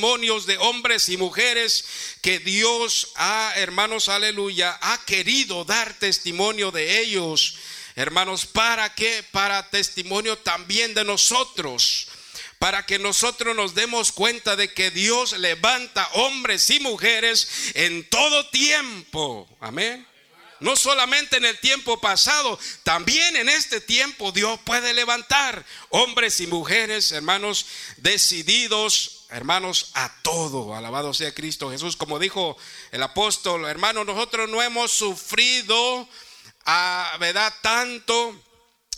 testimonios de hombres y mujeres que Dios ha, hermanos, aleluya, ha querido dar testimonio de ellos. Hermanos, ¿para qué? Para testimonio también de nosotros para que nosotros nos demos cuenta de que Dios levanta hombres y mujeres en todo tiempo. Amén. No solamente en el tiempo pasado, también en este tiempo Dios puede levantar hombres y mujeres, hermanos, decididos, hermanos, a todo. Alabado sea Cristo Jesús. Como dijo el apóstol, hermano, nosotros no hemos sufrido, a, ¿verdad? Tanto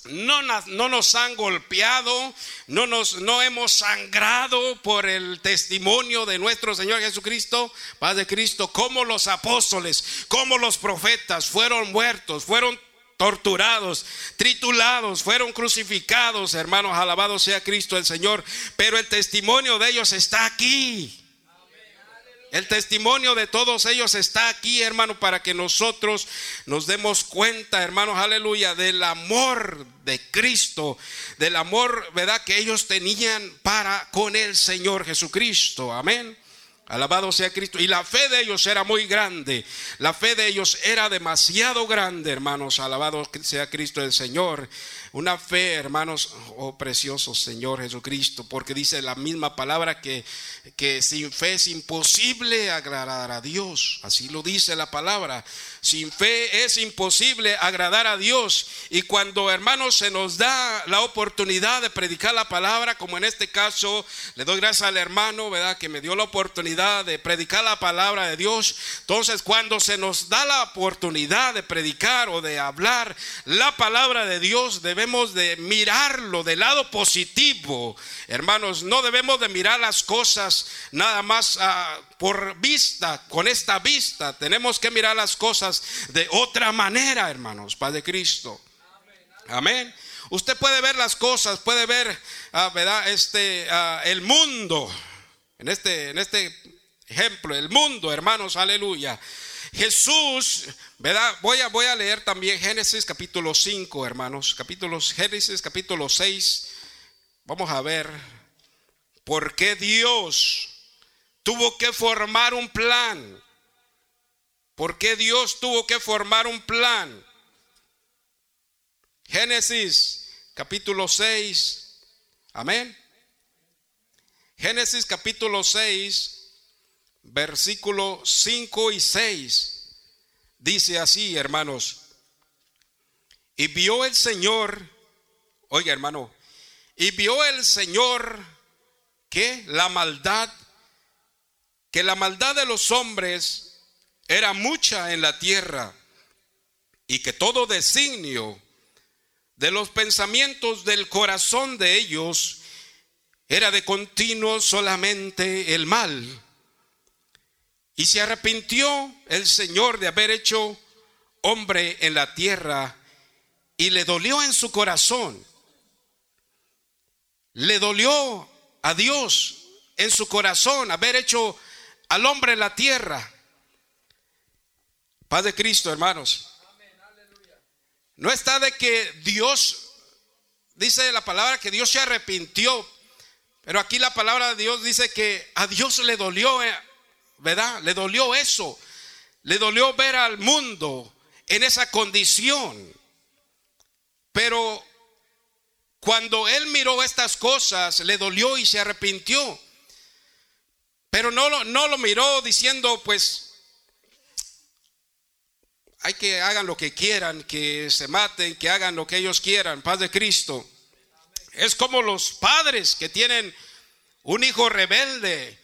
no, no, nos han golpeado, no, nos, no hemos sangrado por el testimonio de nuestro Señor Jesucristo, Padre Cristo, como los apóstoles, como los profetas fueron muertos, fueron torturados, tritulados, fueron crucificados, hermanos, alabado sea Cristo el Señor, pero el testimonio de ellos está aquí. El testimonio de todos ellos está aquí, hermano, para que nosotros nos demos cuenta, hermanos, aleluya, del amor de Cristo, del amor, ¿verdad?, que ellos tenían para con el Señor Jesucristo. Amén. Alabado sea Cristo. Y la fe de ellos era muy grande. La fe de ellos era demasiado grande, hermanos. Alabado sea Cristo el Señor. Una fe, hermanos, oh precioso Señor Jesucristo, porque dice la misma palabra que, que sin fe es imposible agradar a Dios. Así lo dice la palabra. Sin fe es imposible agradar a Dios. Y cuando, hermanos, se nos da la oportunidad de predicar la palabra, como en este caso, le doy gracias al hermano, ¿verdad? Que me dio la oportunidad de predicar la palabra de Dios. Entonces, cuando se nos da la oportunidad de predicar o de hablar la palabra de Dios, debemos debemos de mirarlo del lado positivo. Hermanos, no debemos de mirar las cosas nada más ah, por vista, con esta vista. Tenemos que mirar las cosas de otra manera, hermanos, Padre Cristo. Amén. Usted puede ver las cosas, puede ver, ah, ¿verdad? Este, ah, el mundo, en este, en este ejemplo, el mundo, hermanos, aleluya. Jesús, ¿verdad? Voy a, leer también Génesis capítulo 5, hermanos. Capítulos, Génesis capítulo 6. Vamos a ver por qué Dios tuvo que formar un plan. ¿Por qué Dios tuvo que formar un plan? Génesis capítulo 6. Amén. Génesis capítulo 6 versículo 5 y 6. Dice así, hermanos. Y vio el Señor, oiga hermano, y vio el Señor que la maldad, que la maldad de los hombres era mucha en la tierra y que todo designio de los pensamientos del corazón de ellos era de continuo solamente el mal. Y se arrepintió el Señor de haber hecho hombre en la tierra y le dolió en su corazón. Le dolió a Dios en su corazón haber hecho al hombre en la tierra. Paz de Cristo, hermanos. No está de que Dios, dice la palabra que Dios se arrepintió, pero aquí la palabra de Dios dice que a Dios le dolió eh, ¿verdad? Le dolió eso. Le dolió ver al mundo en esa condición. Pero cuando él miró estas cosas, le dolió y se arrepintió. Pero no lo, no lo miró diciendo, pues, hay que hagan lo que quieran, que se maten, que hagan lo que ellos quieran, paz de Cristo. Es como los padres que tienen un hijo rebelde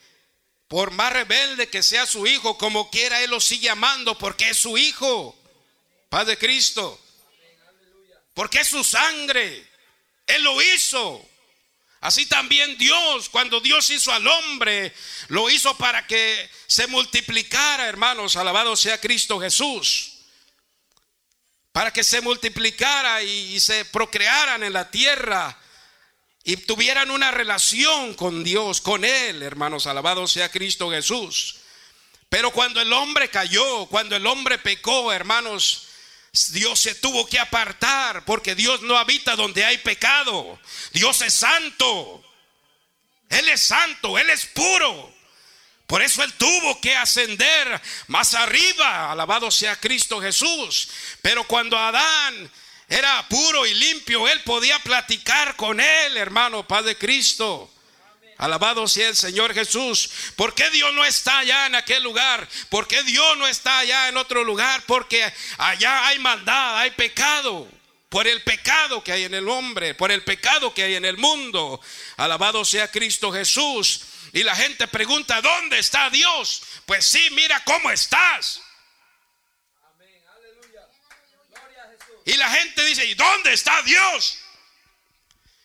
por más rebelde que sea su hijo, como quiera, Él lo sigue amando porque es su hijo. Padre Cristo. Porque es su sangre. Él lo hizo. Así también Dios, cuando Dios hizo al hombre, lo hizo para que se multiplicara, hermanos. Alabado sea Cristo Jesús. Para que se multiplicara y, y se procrearan en la tierra y tuvieran una relación con Dios, con Él, hermanos, alabado sea Cristo Jesús. Pero cuando el hombre cayó, cuando el hombre pecó, hermanos, Dios se tuvo que apartar porque Dios no habita donde hay pecado. Dios es santo. Él es santo, Él es puro. Por eso él tuvo que ascender más arriba, alabado sea Cristo Jesús. Pero cuando Adán era puro y limpio, él podía platicar con él, hermano, Padre Cristo. Alabado sea el Señor Jesús. ¿Por qué Dios no está allá en aquel lugar? ¿Por qué Dios no está allá en otro lugar? Porque allá hay maldad, hay pecado. Por el pecado que hay en el hombre, por el pecado que hay en el mundo. Alabado sea Cristo Jesús. Y la gente pregunta, ¿dónde está Dios? Pues sí, mira cómo estás. Y la gente dice, ¿y dónde está Dios?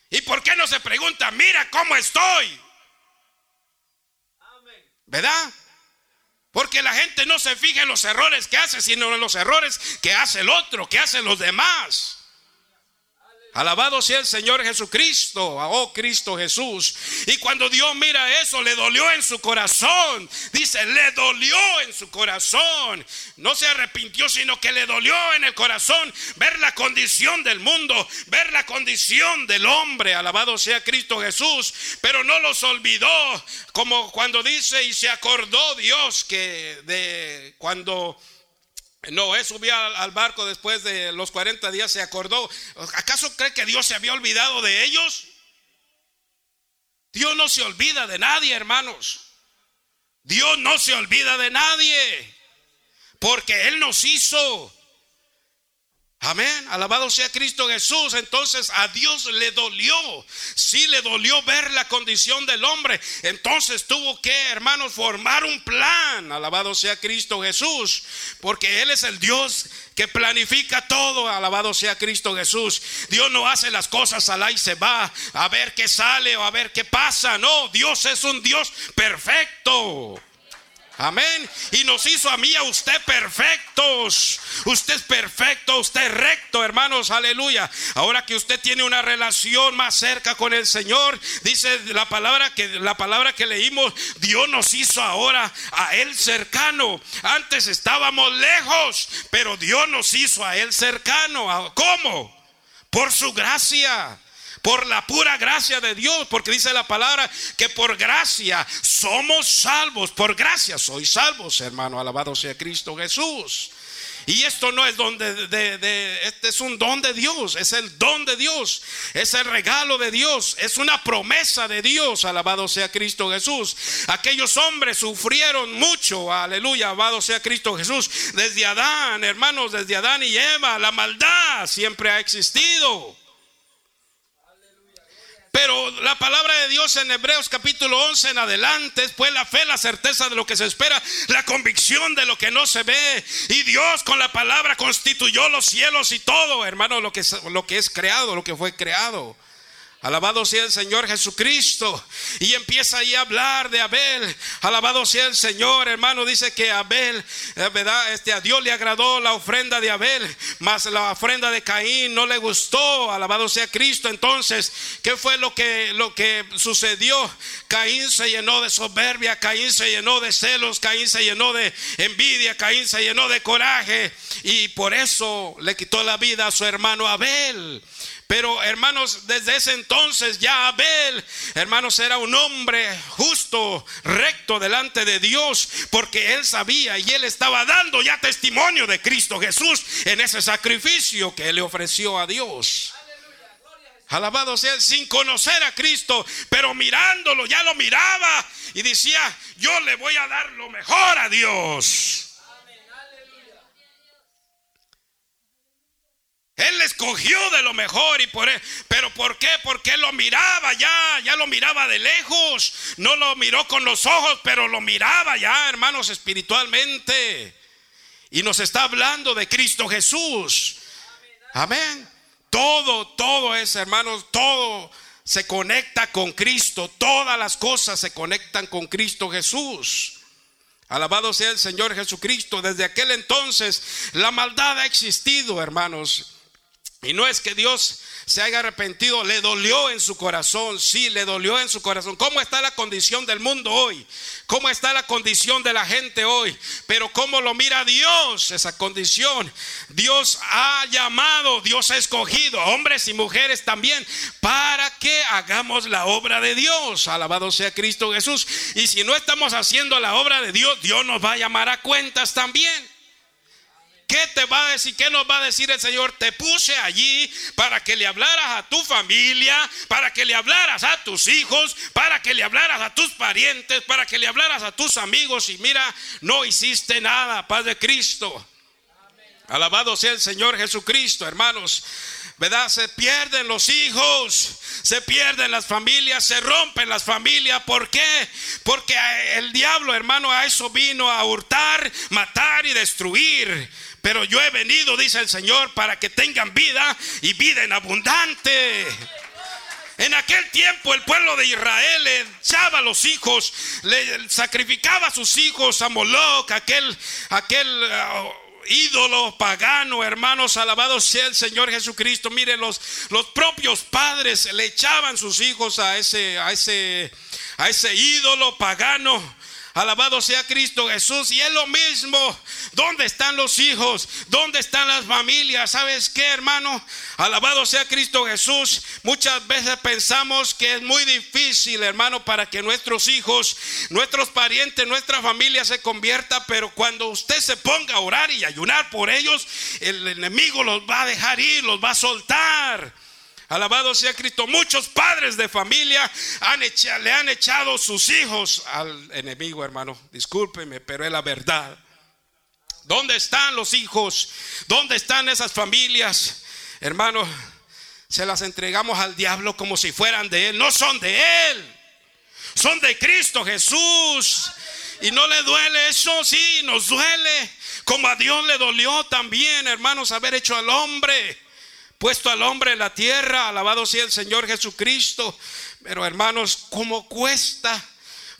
¿Y por qué no se pregunta, mira cómo estoy? ¿Verdad? Porque la gente no se fija en los errores que hace, sino en los errores que hace el otro, que hacen los demás. Alabado sea el Señor Jesucristo, oh Cristo Jesús. Y cuando Dios mira eso, le dolió en su corazón. Dice, le dolió en su corazón. No se arrepintió, sino que le dolió en el corazón ver la condición del mundo, ver la condición del hombre. Alabado sea Cristo Jesús. Pero no los olvidó, como cuando dice, y se acordó Dios que de cuando Noé subió al barco después de los 40 días, se acordó. ¿Acaso cree que Dios se había olvidado de ellos? Dios no se olvida de nadie, hermanos. Dios no se olvida de nadie. Porque Él nos hizo. Amén. Alabado sea Cristo Jesús. Entonces a Dios le dolió. Sí le dolió ver la condición del hombre. Entonces tuvo que, hermanos, formar un plan. Alabado sea Cristo Jesús. Porque Él es el Dios que planifica todo. Alabado sea Cristo Jesús. Dios no hace las cosas al y se va a ver qué sale o a ver qué pasa. No, Dios es un Dios perfecto. Amén. Y nos hizo a mí a usted perfectos. Usted es perfecto, usted es recto, hermanos. Aleluya. Ahora que usted tiene una relación más cerca con el Señor, dice la palabra que la palabra que leímos, Dios nos hizo ahora a él cercano. Antes estábamos lejos, pero Dios nos hizo a él cercano. ¿Cómo? Por su gracia por la pura gracia de Dios, porque dice la palabra que por gracia somos salvos, por gracia sois salvos, hermano, alabado sea Cristo Jesús. Y esto no es don de, este es un don de Dios, es el don de Dios, es el regalo de Dios, es una promesa de Dios, alabado sea Cristo Jesús. Aquellos hombres sufrieron mucho, aleluya, alabado sea Cristo Jesús. Desde Adán, hermanos, desde Adán y Eva, la maldad siempre ha existido. Pero la palabra de Dios en Hebreos capítulo 11 en adelante es pues la fe, la certeza de lo que se espera, la convicción de lo que no se ve. Y Dios con la palabra constituyó los cielos y todo, hermano, lo que, lo que es creado, lo que fue creado. Alabado sea el Señor Jesucristo. Y empieza ahí a hablar de Abel. Alabado sea el Señor, hermano. Dice que Abel, eh, ¿verdad? Este, a Dios le agradó la ofrenda de Abel, mas la ofrenda de Caín no le gustó. Alabado sea Cristo. Entonces, ¿qué fue lo que, lo que sucedió? Caín se llenó de soberbia, Caín se llenó de celos, Caín se llenó de envidia, Caín se llenó de coraje. Y por eso le quitó la vida a su hermano Abel. Pero hermanos, desde ese entonces ya Abel, hermanos, era un hombre justo, recto delante de Dios, porque él sabía y él estaba dando ya testimonio de Cristo Jesús en ese sacrificio que él le ofreció a Dios. Alabado sea sin conocer a Cristo, pero mirándolo, ya lo miraba y decía, yo le voy a dar lo mejor a Dios. Él escogió de lo mejor y por él, pero ¿por qué? Porque él lo miraba ya, ya lo miraba de lejos. No lo miró con los ojos, pero lo miraba ya, hermanos, espiritualmente. Y nos está hablando de Cristo Jesús. Amén. Todo, todo es, hermanos, todo se conecta con Cristo. Todas las cosas se conectan con Cristo Jesús. Alabado sea el Señor Jesucristo. Desde aquel entonces la maldad ha existido, hermanos. Y no es que Dios se haya arrepentido, le dolió en su corazón, sí, le dolió en su corazón. ¿Cómo está la condición del mundo hoy? ¿Cómo está la condición de la gente hoy? Pero ¿cómo lo mira Dios esa condición? Dios ha llamado, Dios ha escogido hombres y mujeres también para que hagamos la obra de Dios. Alabado sea Cristo Jesús. Y si no estamos haciendo la obra de Dios, Dios nos va a llamar a cuentas también. ¿Qué te va a decir? ¿Qué nos va a decir el Señor? Te puse allí para que le hablaras a tu familia, para que le hablaras a tus hijos, para que le hablaras a tus parientes, para que le hablaras a tus amigos. Y mira, no hiciste nada, Paz de Cristo. Alabado sea el Señor Jesucristo, hermanos. ¿Verdad? Se pierden los hijos, se pierden las familias, se rompen las familias. ¿Por qué? Porque el diablo, hermano, a eso vino a hurtar, matar y destruir. Pero yo he venido, dice el Señor, para que tengan vida y vida en abundante. En aquel tiempo el pueblo de Israel le echaba a los hijos, le sacrificaba a sus hijos a Moloch, aquel, aquel uh, ídolo pagano, hermanos, alabados sea el Señor Jesucristo. Mire, los, los propios padres le echaban sus hijos a ese, a ese, a ese ídolo pagano. Alabado sea Cristo Jesús. Y es lo mismo. ¿Dónde están los hijos? ¿Dónde están las familias? ¿Sabes qué, hermano? Alabado sea Cristo Jesús. Muchas veces pensamos que es muy difícil, hermano, para que nuestros hijos, nuestros parientes, nuestra familia se convierta. Pero cuando usted se ponga a orar y ayunar por ellos, el enemigo los va a dejar ir, los va a soltar. Alabado sea Cristo. Muchos padres de familia le han echado sus hijos al enemigo, hermano. Discúlpeme, pero es la verdad. ¿Dónde están los hijos? ¿Dónde están esas familias? Hermano, se las entregamos al diablo como si fueran de él. No son de él. Son de Cristo Jesús. Y no le duele eso, sí, nos duele. Como a Dios le dolió también, hermanos, haber hecho al hombre puesto al hombre en la tierra, alabado sea el Señor Jesucristo. Pero hermanos, como cuesta,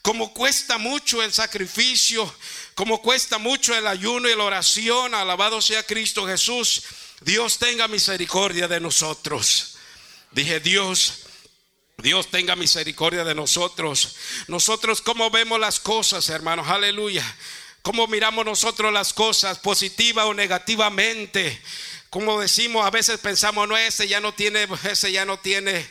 como cuesta mucho el sacrificio, como cuesta mucho el ayuno y la oración, alabado sea Cristo Jesús. Dios tenga misericordia de nosotros. Dije, Dios, Dios tenga misericordia de nosotros. Nosotros, ¿cómo vemos las cosas, hermanos? Aleluya. ¿Cómo miramos nosotros las cosas, positiva o negativamente? Como decimos, a veces pensamos, no, ese ya no tiene, ese ya no tiene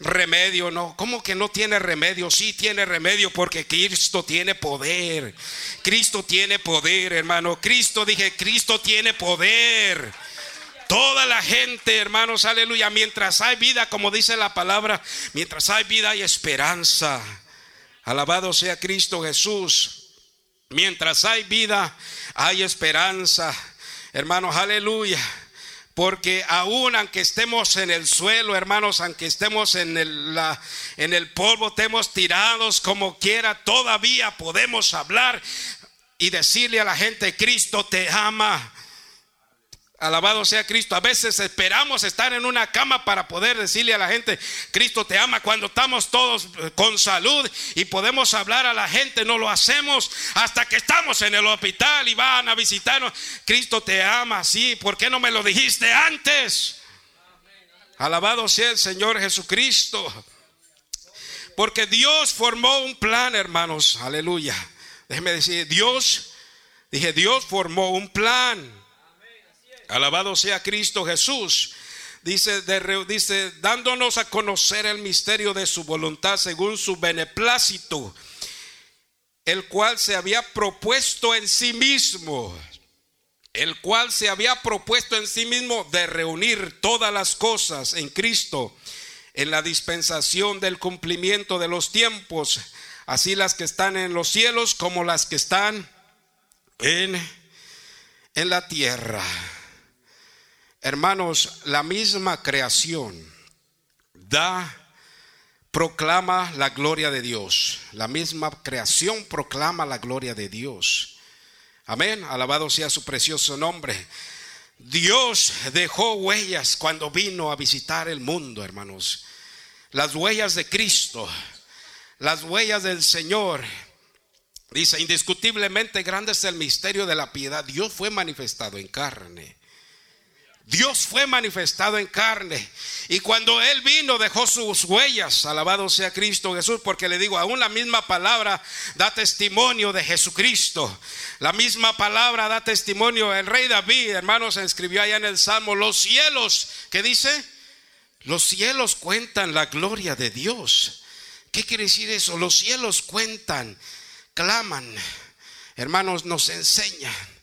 remedio, no. ¿Cómo que no tiene remedio? Sí tiene remedio porque Cristo tiene poder. Cristo tiene poder, hermano. Cristo, dije, Cristo tiene poder. Toda la gente, hermanos, aleluya, mientras hay vida, como dice la palabra, mientras hay vida hay esperanza. Alabado sea Cristo Jesús. Mientras hay vida hay esperanza. Hermanos, aleluya. Porque aún aunque estemos en el suelo, hermanos, aunque estemos en el, en el polvo, estemos tirados como quiera, todavía podemos hablar y decirle a la gente, Cristo te ama. Alabado sea Cristo. A veces esperamos estar en una cama para poder decirle a la gente, Cristo te ama. Cuando estamos todos eh, con salud y podemos hablar a la gente, no lo hacemos hasta que estamos en el hospital y van a visitarnos. Cristo te ama, sí. ¿Por qué no me lo dijiste antes? Alabado sea el Señor Jesucristo. Porque Dios formó un plan, hermanos. Aleluya. Déjeme decir, Dios, dije, Dios formó un plan Alabado sea Cristo Jesús. Dice, dice, dándonos a conocer el misterio de su voluntad según su beneplácito, el cual se había propuesto en sí mismo, el cual se había propuesto en sí mismo de reunir todas las cosas en Cristo en la dispensación del cumplimiento de los tiempos, así las que están en los cielos como las que están en, en la tierra. Hermanos, la misma creación da, proclama la gloria de Dios. La misma creación proclama la gloria de Dios. Amén. Alabado sea su precioso nombre. Dios dejó huellas cuando vino a visitar el mundo, hermanos. Las huellas de Cristo, las huellas del Señor. Dice, indiscutiblemente grande es el misterio de la piedad. Dios fue manifestado en carne. Dios fue manifestado en carne. Y cuando Él vino dejó sus huellas. Alabado sea Cristo Jesús. Porque le digo, aún la misma palabra da testimonio de Jesucristo. La misma palabra da testimonio. El rey David, hermanos, escribió allá en el Salmo, los cielos, ¿qué dice? Los cielos cuentan la gloria de Dios. ¿Qué quiere decir eso? Los cielos cuentan, claman. Hermanos, nos enseñan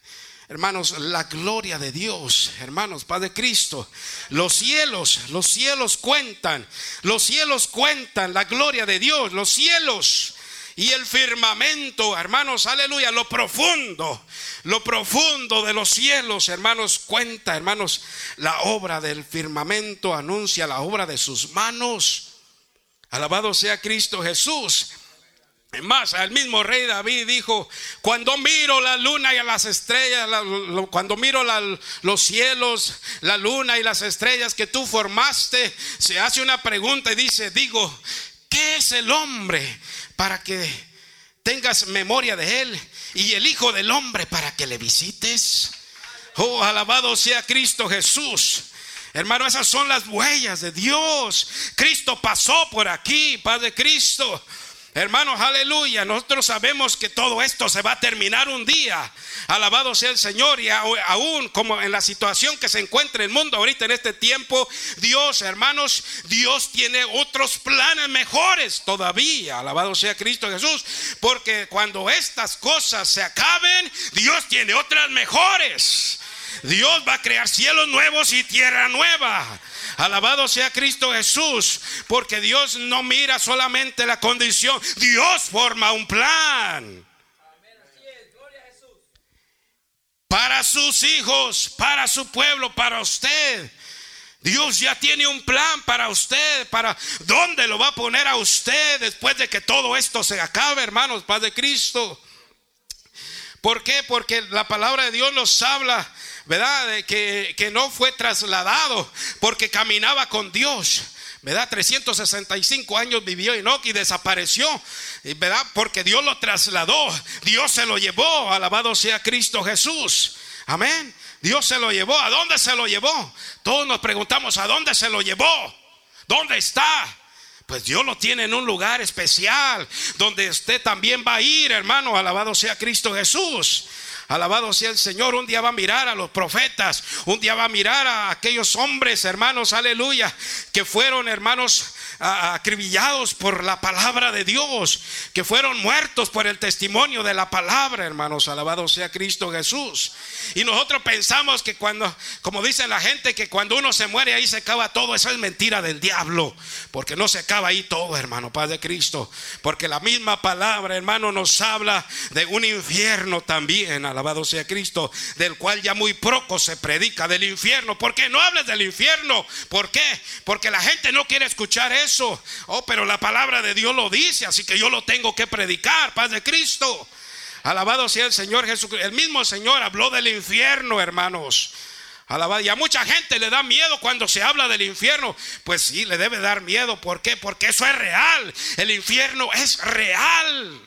Hermanos, la gloria de Dios, hermanos, Padre Cristo. Los cielos, los cielos cuentan, los cielos cuentan la gloria de Dios, los cielos y el firmamento, hermanos, aleluya, lo profundo, lo profundo de los cielos, hermanos, cuenta, hermanos, la obra del firmamento anuncia la obra de sus manos. Alabado sea Cristo Jesús. Más, el mismo rey David dijo, cuando miro la luna y a las estrellas, cuando miro los cielos, la luna y las estrellas que tú formaste, se hace una pregunta y dice, digo, ¿qué es el hombre para que tengas memoria de él y el Hijo del Hombre para que le visites? Oh, alabado sea Cristo Jesús. Hermano, esas son las huellas de Dios. Cristo pasó por aquí, Padre Cristo. Hermanos, aleluya. Nosotros sabemos que todo esto se va a terminar un día. Alabado sea el Señor. Y aún como en la situación que se encuentra el mundo ahorita en este tiempo, Dios, hermanos, Dios tiene otros planes mejores todavía. Alabado sea Cristo Jesús. Porque cuando estas cosas se acaben, Dios tiene otras mejores. Dios va a crear cielos nuevos y tierra nueva. Alabado sea Cristo Jesús, porque Dios no mira solamente la condición, Dios forma un plan. Para sus hijos, para su pueblo, para usted. Dios ya tiene un plan para usted, para dónde lo va a poner a usted después de que todo esto se acabe, hermanos, Padre Cristo. ¿Por qué? Porque la palabra de Dios nos habla ¿verdad? Que, que no fue trasladado porque caminaba con Dios. ¿verdad? 365 años vivió Enoch y desapareció, ¿verdad? Porque Dios lo trasladó, Dios se lo llevó, alabado sea Cristo Jesús. Amén. Dios se lo llevó, ¿a dónde se lo llevó? Todos nos preguntamos, ¿a dónde se lo llevó? ¿Dónde está? Pues Dios lo tiene en un lugar especial, donde usted también va a ir, hermano, alabado sea Cristo Jesús. Alabado sea el Señor. Un día va a mirar a los profetas. Un día va a mirar a aquellos hombres, hermanos, aleluya, que fueron, hermanos, acribillados por la palabra de Dios, que fueron muertos por el testimonio de la palabra, hermanos. Alabado sea Cristo Jesús. Y nosotros pensamos que cuando, como dice la gente, que cuando uno se muere ahí se acaba todo. Eso es mentira del diablo. Porque no se acaba ahí todo, hermano, Padre Cristo. Porque la misma palabra, hermano, nos habla de un infierno también. Alabado sea Cristo. Del cual ya muy poco se predica del infierno. ¿Por qué no hables del infierno? ¿Por qué? Porque la gente no quiere escuchar eso. Oh, pero la palabra de Dios lo dice. Así que yo lo tengo que predicar. Paz de Cristo. Alabado sea el Señor Jesucristo. El mismo Señor habló del infierno, hermanos. Alabado. Y a mucha gente le da miedo cuando se habla del infierno. Pues sí, le debe dar miedo. ¿Por qué? Porque eso es real. El infierno es real.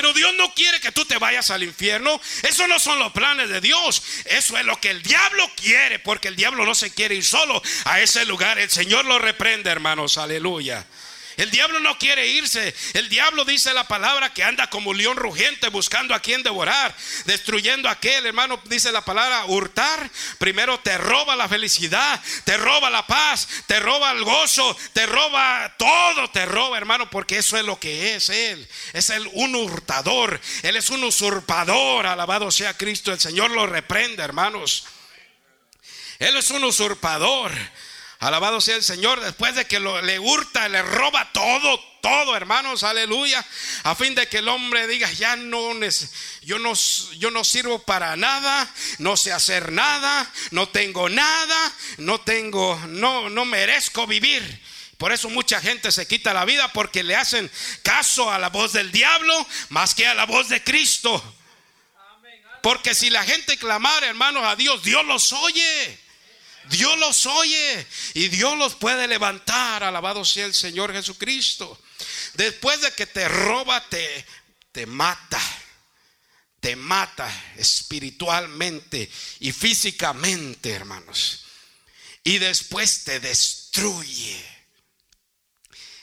Pero Dios no quiere que tú te vayas al infierno. Eso no son los planes de Dios. Eso es lo que el diablo quiere. Porque el diablo no se quiere ir solo a ese lugar. El Señor lo reprende, hermanos. Aleluya. El diablo no quiere irse. El diablo dice la palabra que anda como león rugiente buscando a quien devorar, destruyendo a aquel, hermano, dice la palabra hurtar. Primero te roba la felicidad, te roba la paz, te roba el gozo, te roba todo, te roba, hermano, porque eso es lo que es él. Es el un hurtador, él es un usurpador. Alabado sea Cristo, el Señor lo reprende, hermanos. Él es un usurpador. Alabado sea el Señor, después de que le hurta, le roba todo, todo, hermanos, aleluya, a fin de que el hombre diga, ya no, yo no, yo no sirvo para nada, no sé hacer nada, no tengo nada, no tengo, no, no merezco vivir. Por eso mucha gente se quita la vida porque le hacen caso a la voz del diablo más que a la voz de Cristo. Porque si la gente clamara, hermanos, a Dios, Dios los oye. Dios los oye y Dios los puede levantar. Alabado sea el Señor Jesucristo. Después de que te roba, te, te mata. te mata espiritualmente y físicamente, hermanos. Y después te destruye.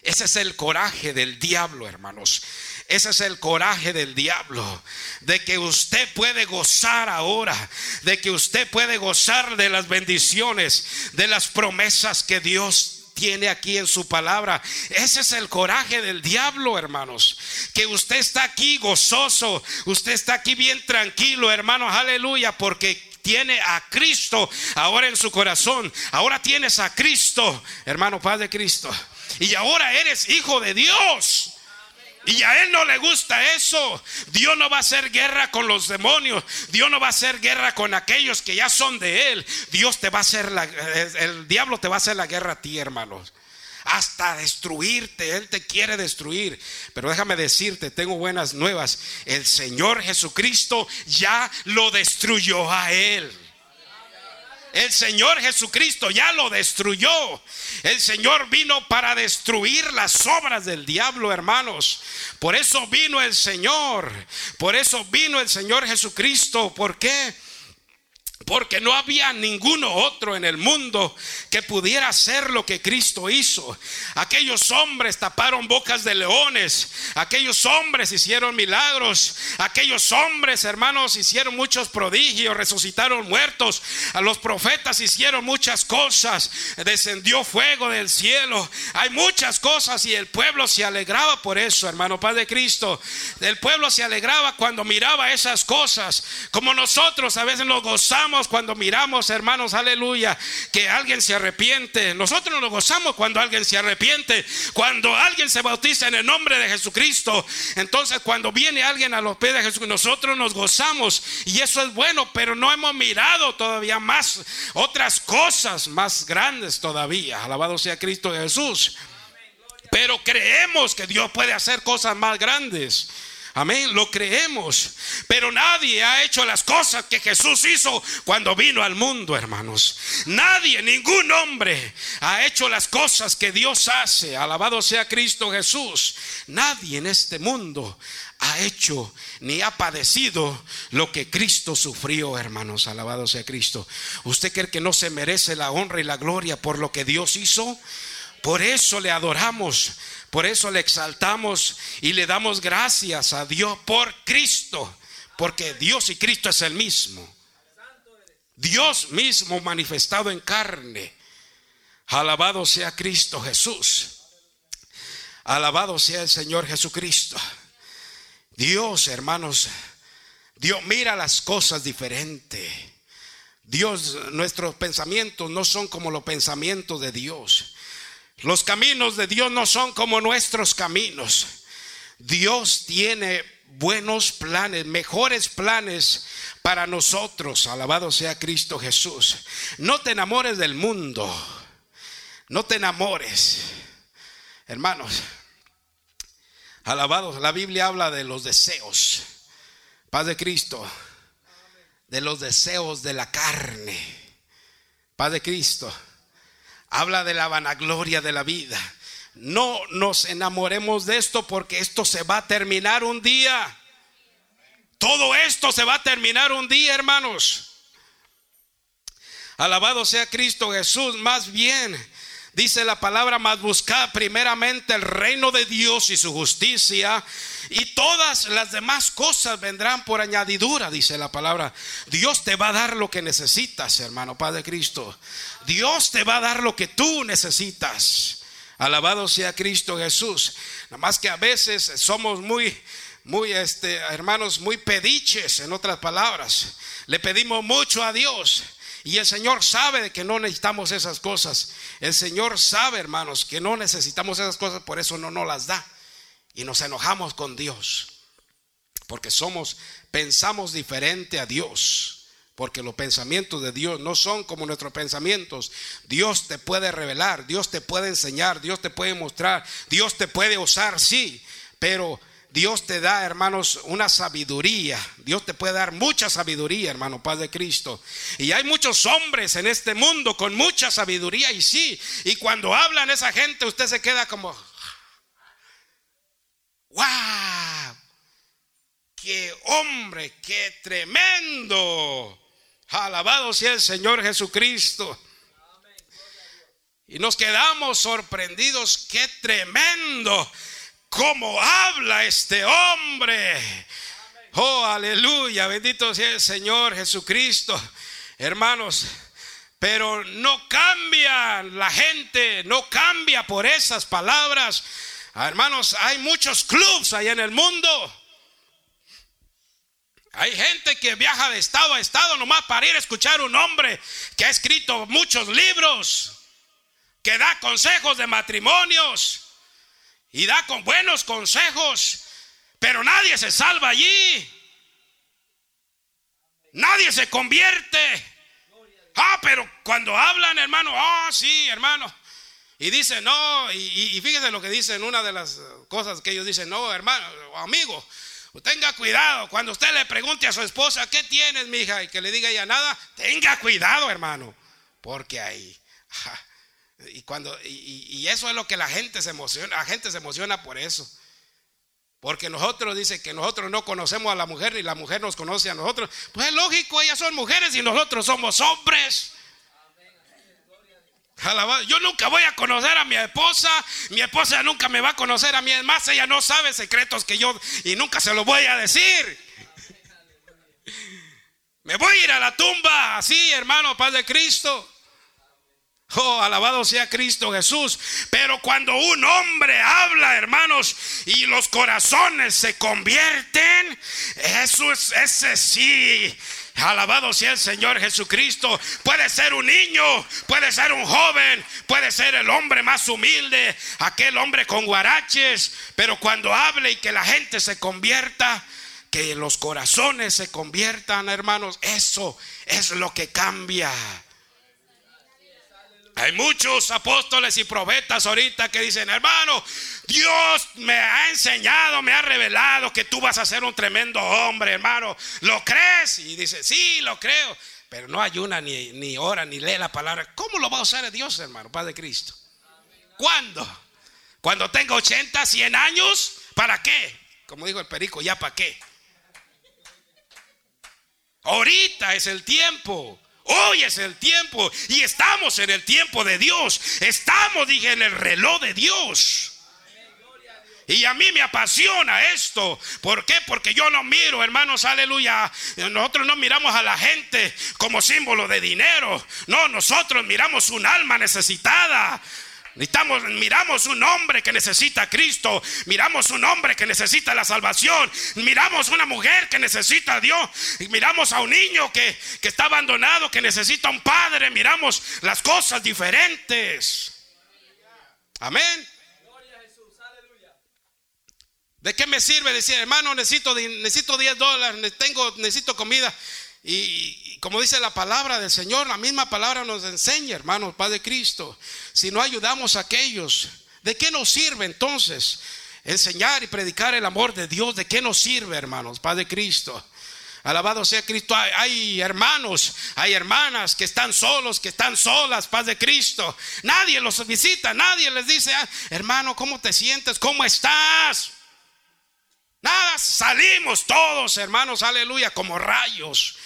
Ese es el coraje del diablo, hermanos. Ese es el coraje del diablo. De que usted puede gozar ahora. De que usted puede gozar de las bendiciones, de las promesas que Dios tiene aquí en su palabra. Ese es el coraje del diablo, hermanos. Que usted está aquí gozoso, usted está aquí bien tranquilo, hermanos, aleluya, porque tiene a Cristo ahora en su corazón. Ahora tienes a Cristo, hermano Padre Cristo. Y ahora eres hijo de Dios. Y a Él no le gusta eso. Dios no va a hacer guerra con los demonios. Dios no va a hacer guerra con aquellos que ya son de Él. Dios te va a hacer la, el diablo te va a hacer la guerra a ti, hermanos. Hasta destruirte. Él te quiere destruir. Pero déjame decirte, tengo buenas nuevas. El Señor Jesucristo ya lo destruyó a Él. El Señor Jesucristo ya lo destruyó. El Señor vino para destruir las obras del diablo, hermanos. Por eso vino el Señor. Por eso vino el Señor Jesucristo. ¿Por qué? Porque no había ninguno otro en el mundo que pudiera hacer lo que Cristo hizo. Aquellos hombres taparon bocas de leones. Aquellos hombres hicieron milagros. Aquellos hombres, hermanos, hicieron muchos prodigios, resucitaron muertos. A los profetas hicieron muchas cosas. Descendió fuego del cielo. Hay muchas cosas y el pueblo se alegraba por eso, hermano Padre Cristo. El pueblo se alegraba cuando miraba esas cosas. Como nosotros a veces nos gozamos cuando miramos, hermanos, aleluya, que alguien se arrepiente. Nosotros nos gozamos cuando alguien se arrepiente, cuando alguien se bautiza en el nombre de Jesucristo. Entonces, cuando viene alguien a los pies de Jesús, nosotros nos gozamos y eso es bueno, pero no hemos mirado todavía más otras cosas más grandes todavía. Alabado sea Cristo Jesús. Pero creemos que Dios puede hacer cosas más grandes. Amén, lo creemos. Pero nadie ha hecho las cosas que Jesús hizo cuando vino al mundo, hermanos. Nadie, ningún hombre ha hecho las cosas que Dios hace. Alabado sea Cristo Jesús. Nadie en este mundo ha hecho ni ha padecido lo que Cristo sufrió, hermanos. Alabado sea Cristo. ¿Usted cree que no se merece la honra y la gloria por lo que Dios hizo? Por eso le adoramos. Por eso le exaltamos y le damos gracias a Dios por Cristo, porque Dios y Cristo es el mismo. Dios mismo manifestado en carne. Alabado sea Cristo Jesús. Alabado sea el Señor Jesucristo. Dios, hermanos, Dios mira las cosas diferente. Dios, nuestros pensamientos no son como los pensamientos de Dios. Los caminos de Dios no son como nuestros caminos. Dios tiene buenos planes, mejores planes para nosotros. Alabado sea Cristo Jesús. No te enamores del mundo. No te enamores. Hermanos, alabados. La Biblia habla de los deseos. Paz de Cristo. De los deseos de la carne. Paz de Cristo habla de la vanagloria de la vida. No nos enamoremos de esto porque esto se va a terminar un día. Todo esto se va a terminar un día, hermanos. Alabado sea Cristo Jesús. Más bien, dice la palabra, más buscad primeramente el reino de Dios y su justicia y todas las demás cosas vendrán por añadidura, dice la palabra. Dios te va a dar lo que necesitas, hermano Padre Cristo. Dios te va a dar lo que tú necesitas. Alabado sea Cristo Jesús. Nada más que a veces somos muy, muy, este, hermanos, muy pediches, en otras palabras. Le pedimos mucho a Dios. Y el Señor sabe que no necesitamos esas cosas. El Señor sabe, hermanos, que no necesitamos esas cosas, por eso no nos las da y nos enojamos con Dios. Porque somos, pensamos diferente a Dios. Porque los pensamientos de Dios no son como nuestros pensamientos. Dios te puede revelar, Dios te puede enseñar, Dios te puede mostrar, Dios te puede usar, sí. Pero Dios te da, hermanos, una sabiduría. Dios te puede dar mucha sabiduría, hermano Padre Cristo. Y hay muchos hombres en este mundo con mucha sabiduría, y sí. Y cuando hablan esa gente, usted se queda como, ¡Wow! ¡Qué hombre, qué tremendo. Alabado sea el Señor Jesucristo. Y nos quedamos sorprendidos, qué tremendo cómo habla este hombre. Oh, aleluya, bendito sea el Señor Jesucristo. Hermanos, pero no cambia la gente, no cambia por esas palabras. Hermanos, hay muchos clubs allá en el mundo. Hay gente que viaja de estado a estado nomás para ir a escuchar un hombre que ha escrito muchos libros, que da consejos de matrimonios y da con buenos consejos, pero nadie se salva allí. Nadie se convierte. Ah, pero cuando hablan, hermano, ah, sí, hermano. Y dicen, no, y, fíjense lo que dicen, una de las cosas que ellos dicen, no, hermano, amigo, tenga cuidado. Cuando usted le pregunte a su esposa, ¿qué tienes, mija? Y que le diga ella nada, tenga cuidado, hermano. Porque ahí. Y cuando, y, eso es lo que la gente se emociona, la gente se emociona por eso. Porque nosotros dice que nosotros no conocemos a la mujer y la mujer nos conoce a nosotros. Pues es lógico, ellas son mujeres y nosotros somos hombres. Yo nunca voy a conocer a mi esposa, mi esposa nunca me va a conocer a mí, es más, ella no sabe secretos que yo y nunca se los voy a decir. Me voy a ir a la tumba, así, hermano, paz de Cristo. Oh, alabado sea Cristo Jesús. Pero cuando un hombre habla, hermanos, y los corazones se convierten, eso es ese sí. Alabado sea el Señor Jesucristo. Puede ser un niño, puede ser un joven, puede ser el hombre más humilde, aquel hombre con guaraches. Pero cuando hable y que la gente se convierta, que los corazones se conviertan, hermanos, eso es lo que cambia. Hay muchos apóstoles y profetas ahorita que dicen, hermano, Dios me ha enseñado, me ha revelado que tú vas a ser un tremendo hombre, hermano. ¿Lo crees? Y dice, sí, lo creo. Pero no ayuna ni, ni ora ni lee la palabra. ¿Cómo lo va a usar Dios, hermano, Padre Cristo? ¿Cuándo? Cuando tenga 80, 100 años, ¿para qué? Como dijo el perico, ¿ya para qué? Ahorita es el tiempo. Hoy es el tiempo y estamos en el tiempo de Dios. Estamos, dije, en el reloj de Dios. Y a mí me apasiona esto. ¿Por qué? Porque yo no miro, hermanos, aleluya. Nosotros no miramos a la gente como símbolo de dinero. No, nosotros miramos un alma necesitada. Necesitamos, miramos un hombre que necesita a Cristo, miramos un hombre que necesita la salvación, miramos una mujer que necesita a Dios, miramos a un niño que, que está abandonado, que necesita un padre, miramos las cosas diferentes. Amén. ¿De qué me sirve decir, hermano, necesito, necesito 10 dólares, tengo, necesito comida? Y, como dice la palabra del Señor, la misma palabra nos enseña, hermanos, Padre Cristo. Si no ayudamos a aquellos, ¿de qué nos sirve entonces enseñar y predicar el amor de Dios? ¿De qué nos sirve, hermanos, Padre Cristo? Alabado sea Cristo. Hay, hermanos, hay hermanas que están solos, que están solas, paz de Cristo. Nadie los visita, nadie les dice, ah, hermano, ¿cómo te sientes? ¿Cómo estás? Nada, salimos todos, hermanos, aleluya, como rayos.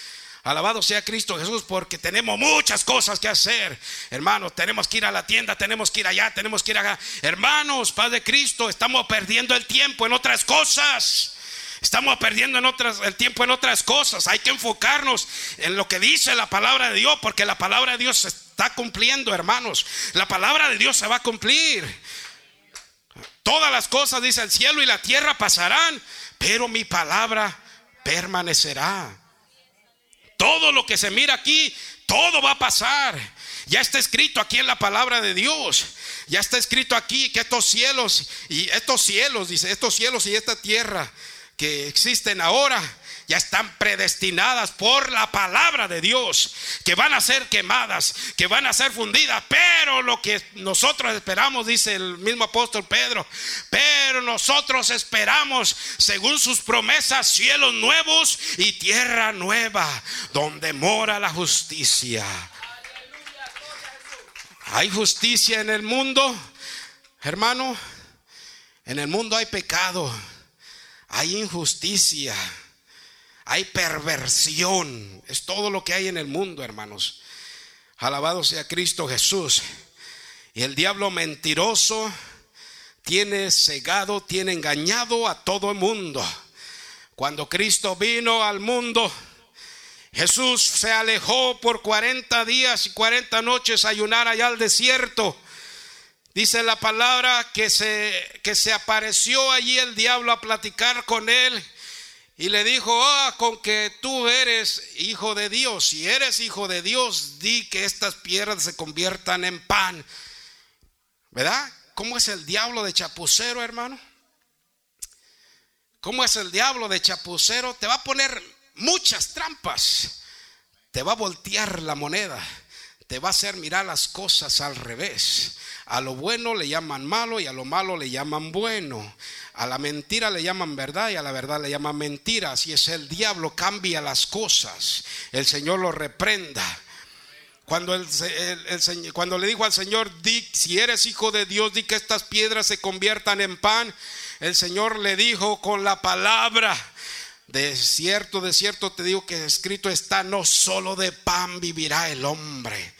Alabado sea Cristo Jesús porque tenemos muchas cosas que hacer. Hermanos, tenemos que ir a la tienda, tenemos que ir allá, tenemos que ir acá. Hermanos, Padre Cristo, estamos perdiendo el tiempo en otras cosas. Estamos perdiendo el tiempo en otras cosas. Hay que enfocarnos en lo que dice la palabra de Dios porque la palabra de Dios se está cumpliendo, hermanos. La palabra de Dios se va a cumplir. Todas las cosas, dice el cielo y la tierra pasarán, pero mi palabra permanecerá. Todo lo que se mira aquí, todo va a pasar. Ya está escrito aquí en la palabra de Dios. Ya está escrito aquí que estos cielos y estos cielos, dice, estos cielos y esta tierra que existen ahora ya están predestinadas por la palabra de Dios, que van a ser quemadas, que van a ser fundidas, pero lo que nosotros esperamos, dice el mismo apóstol Pedro, pero nosotros esperamos, según sus promesas, cielos nuevos y tierra nueva, donde mora la justicia. ¿Hay justicia en el mundo? Hermano, en el mundo hay pecado, hay injusticia. Hay perversión, es todo lo que hay en el mundo, hermanos. Alabado sea Cristo Jesús. Y el diablo mentiroso tiene cegado, tiene engañado a todo el mundo. Cuando Cristo vino al mundo, Jesús se alejó por 40 días y 40 noches a ayunar allá al desierto. Dice la palabra que se, que se apareció allí el diablo a platicar con él y le dijo, ah, con que tú eres hijo de Dios, si eres hijo de Dios, di que estas piedras se conviertan en pan. ¿Verdad? ¿Cómo es el diablo de chapucero, hermano? ¿Cómo es el diablo de chapucero? Te va a poner muchas trampas. Te va a voltear la moneda. Te va a hacer mirar las cosas al revés. A lo bueno le llaman malo y a lo malo le llaman bueno. A la mentira le llaman verdad y a la verdad le llaman mentira. Así es el diablo, cambia las cosas. El Señor lo reprenda. Cuando, el, cuando le dijo al Señor, di, si eres hijo de Dios, di que estas piedras se conviertan en pan. El Señor le dijo con la palabra, de cierto, de cierto te digo que escrito está, no solo de pan vivirá el hombre,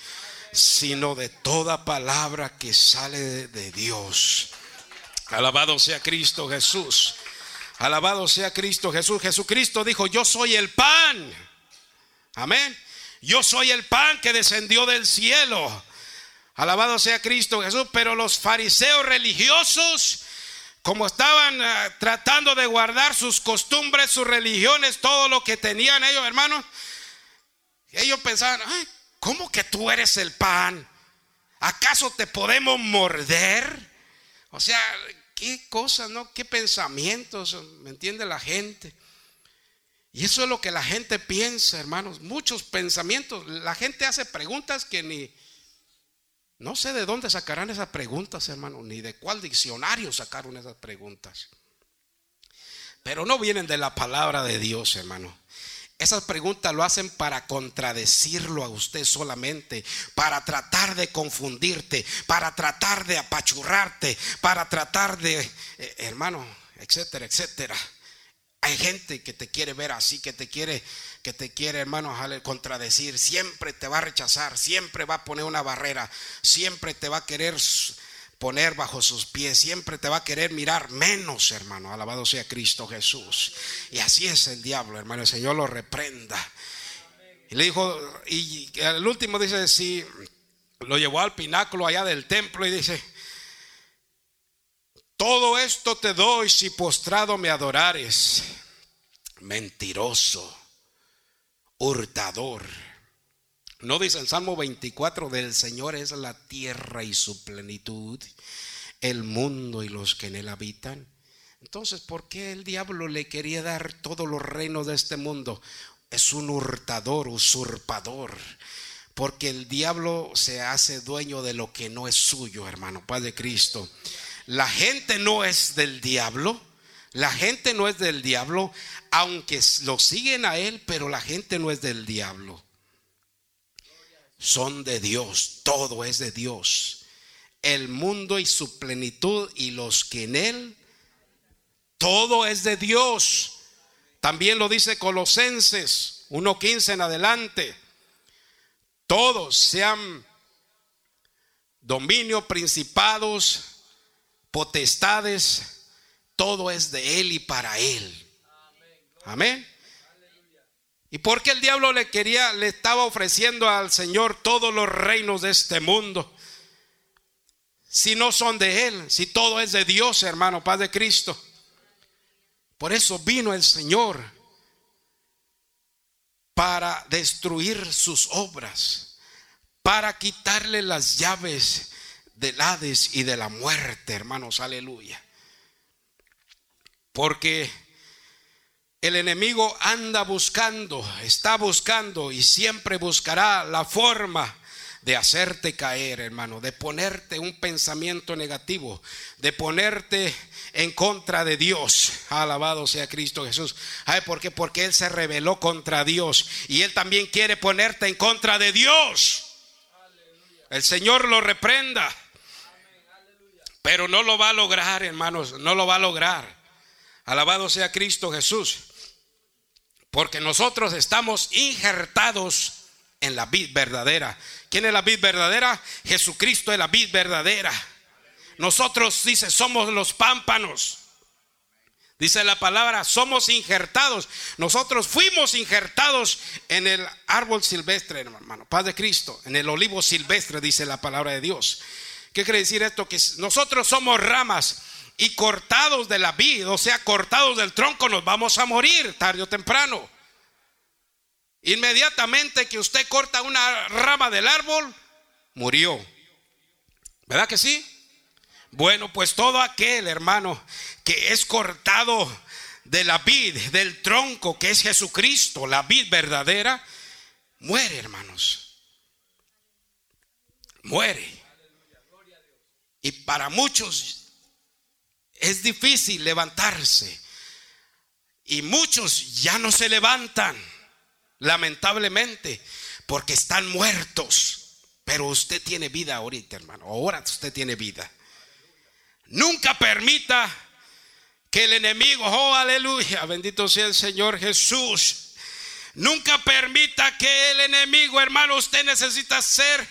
sino de toda palabra que sale de Dios. Alabado sea Cristo Jesús. Alabado sea Cristo Jesús. Jesucristo dijo, yo soy el pan. Amén. Yo soy el pan que descendió del cielo. Alabado sea Cristo Jesús. Pero los fariseos religiosos, como estaban eh, tratando de guardar sus costumbres, sus religiones, todo lo que tenían ellos, hermanos, ellos pensaban, ¿cómo que tú eres el pan? ¿Acaso te podemos morder? O sea, qué cosas, ¿no? Qué pensamientos, ¿me entiende la gente? Y eso es lo que la gente piensa, hermanos. Muchos pensamientos. La gente hace preguntas que ni... No sé de dónde sacarán esas preguntas, hermano, ni de cuál diccionario sacaron esas preguntas. Pero no vienen de la palabra de Dios, hermano. Esas preguntas lo hacen para contradecirlo a usted solamente, para tratar de confundirte, para tratar de apachurrarte, para tratar de, eh, hermano, etcétera, etcétera. Hay gente que te quiere ver así, que te quiere, que te quiere, hermano, contradecir. Siempre te va a rechazar, siempre va a poner una barrera, siempre te va a querer poner bajo sus pies, siempre te va a querer mirar menos, hermano. Alabado sea Cristo Jesús. Y así es el diablo, hermano. El Señor lo reprenda. Y le dijo, y el último dice, si lo llevó al pináculo allá del templo y dice, todo esto te doy si postrado me adorares. Mentiroso, hurtador. No dice el Salmo 24 del Señor es la tierra y su plenitud, el mundo y los que en él habitan. Entonces, ¿por qué el diablo le quería dar todos los reinos de este mundo? Es un hurtador, usurpador. Porque el diablo se hace dueño de lo que no es suyo, hermano, Padre Cristo. La gente no es del diablo. La gente no es del diablo, aunque lo siguen a él, pero la gente no es del diablo. Son de Dios, todo es de Dios. El mundo y su plenitud y los que en él, todo es de Dios. También lo dice Colosenses 1.15 en adelante. Todos sean dominio, principados, potestades, todo es de Él y para Él. Amén. ¿Y por qué el diablo le quería, le estaba ofreciendo al Señor todos los reinos de este mundo? Si no son de Él, si todo es de Dios, hermano, Padre Cristo. Por eso vino el Señor para destruir sus obras, para quitarle las llaves del Hades y de la muerte, hermanos, aleluya. Porque el enemigo anda buscando, está buscando y siempre buscará la forma de hacerte caer, hermano, de ponerte un pensamiento negativo, de ponerte en contra de Dios. Alabado sea Cristo Jesús. ¿Ay por qué? Porque Él se rebeló contra Dios y Él también quiere ponerte en contra de Dios. El Señor lo reprenda. Pero no lo va a lograr, hermanos, no lo va a lograr. Alabado sea Cristo Jesús. Porque nosotros estamos injertados en la vid verdadera. ¿Quién es la vid verdadera? Jesucristo es la vid verdadera. Nosotros, dice, somos los pámpanos. Dice la palabra, somos injertados. Nosotros fuimos injertados en el árbol silvestre, hermano. Paz de Cristo. En el olivo silvestre, dice la palabra de Dios. ¿Qué quiere decir esto? Que nosotros somos ramas y cortados de la vid, o sea, cortados del tronco, nos vamos a morir tarde o temprano. Inmediatamente que usted corta una rama del árbol, murió. ¿Verdad que sí? Bueno, pues todo aquel hermano que es cortado de la vid, del tronco que es Jesucristo, la vid verdadera, muere, hermanos. Muere. Y para muchos es difícil levantarse. Y muchos ya no se levantan, lamentablemente, porque están muertos. Pero usted tiene vida ahorita, hermano. Ahora usted tiene vida. Nunca permita que el enemigo, oh aleluya, bendito sea el Señor Jesús. Nunca permita que el enemigo, hermano, usted necesita ser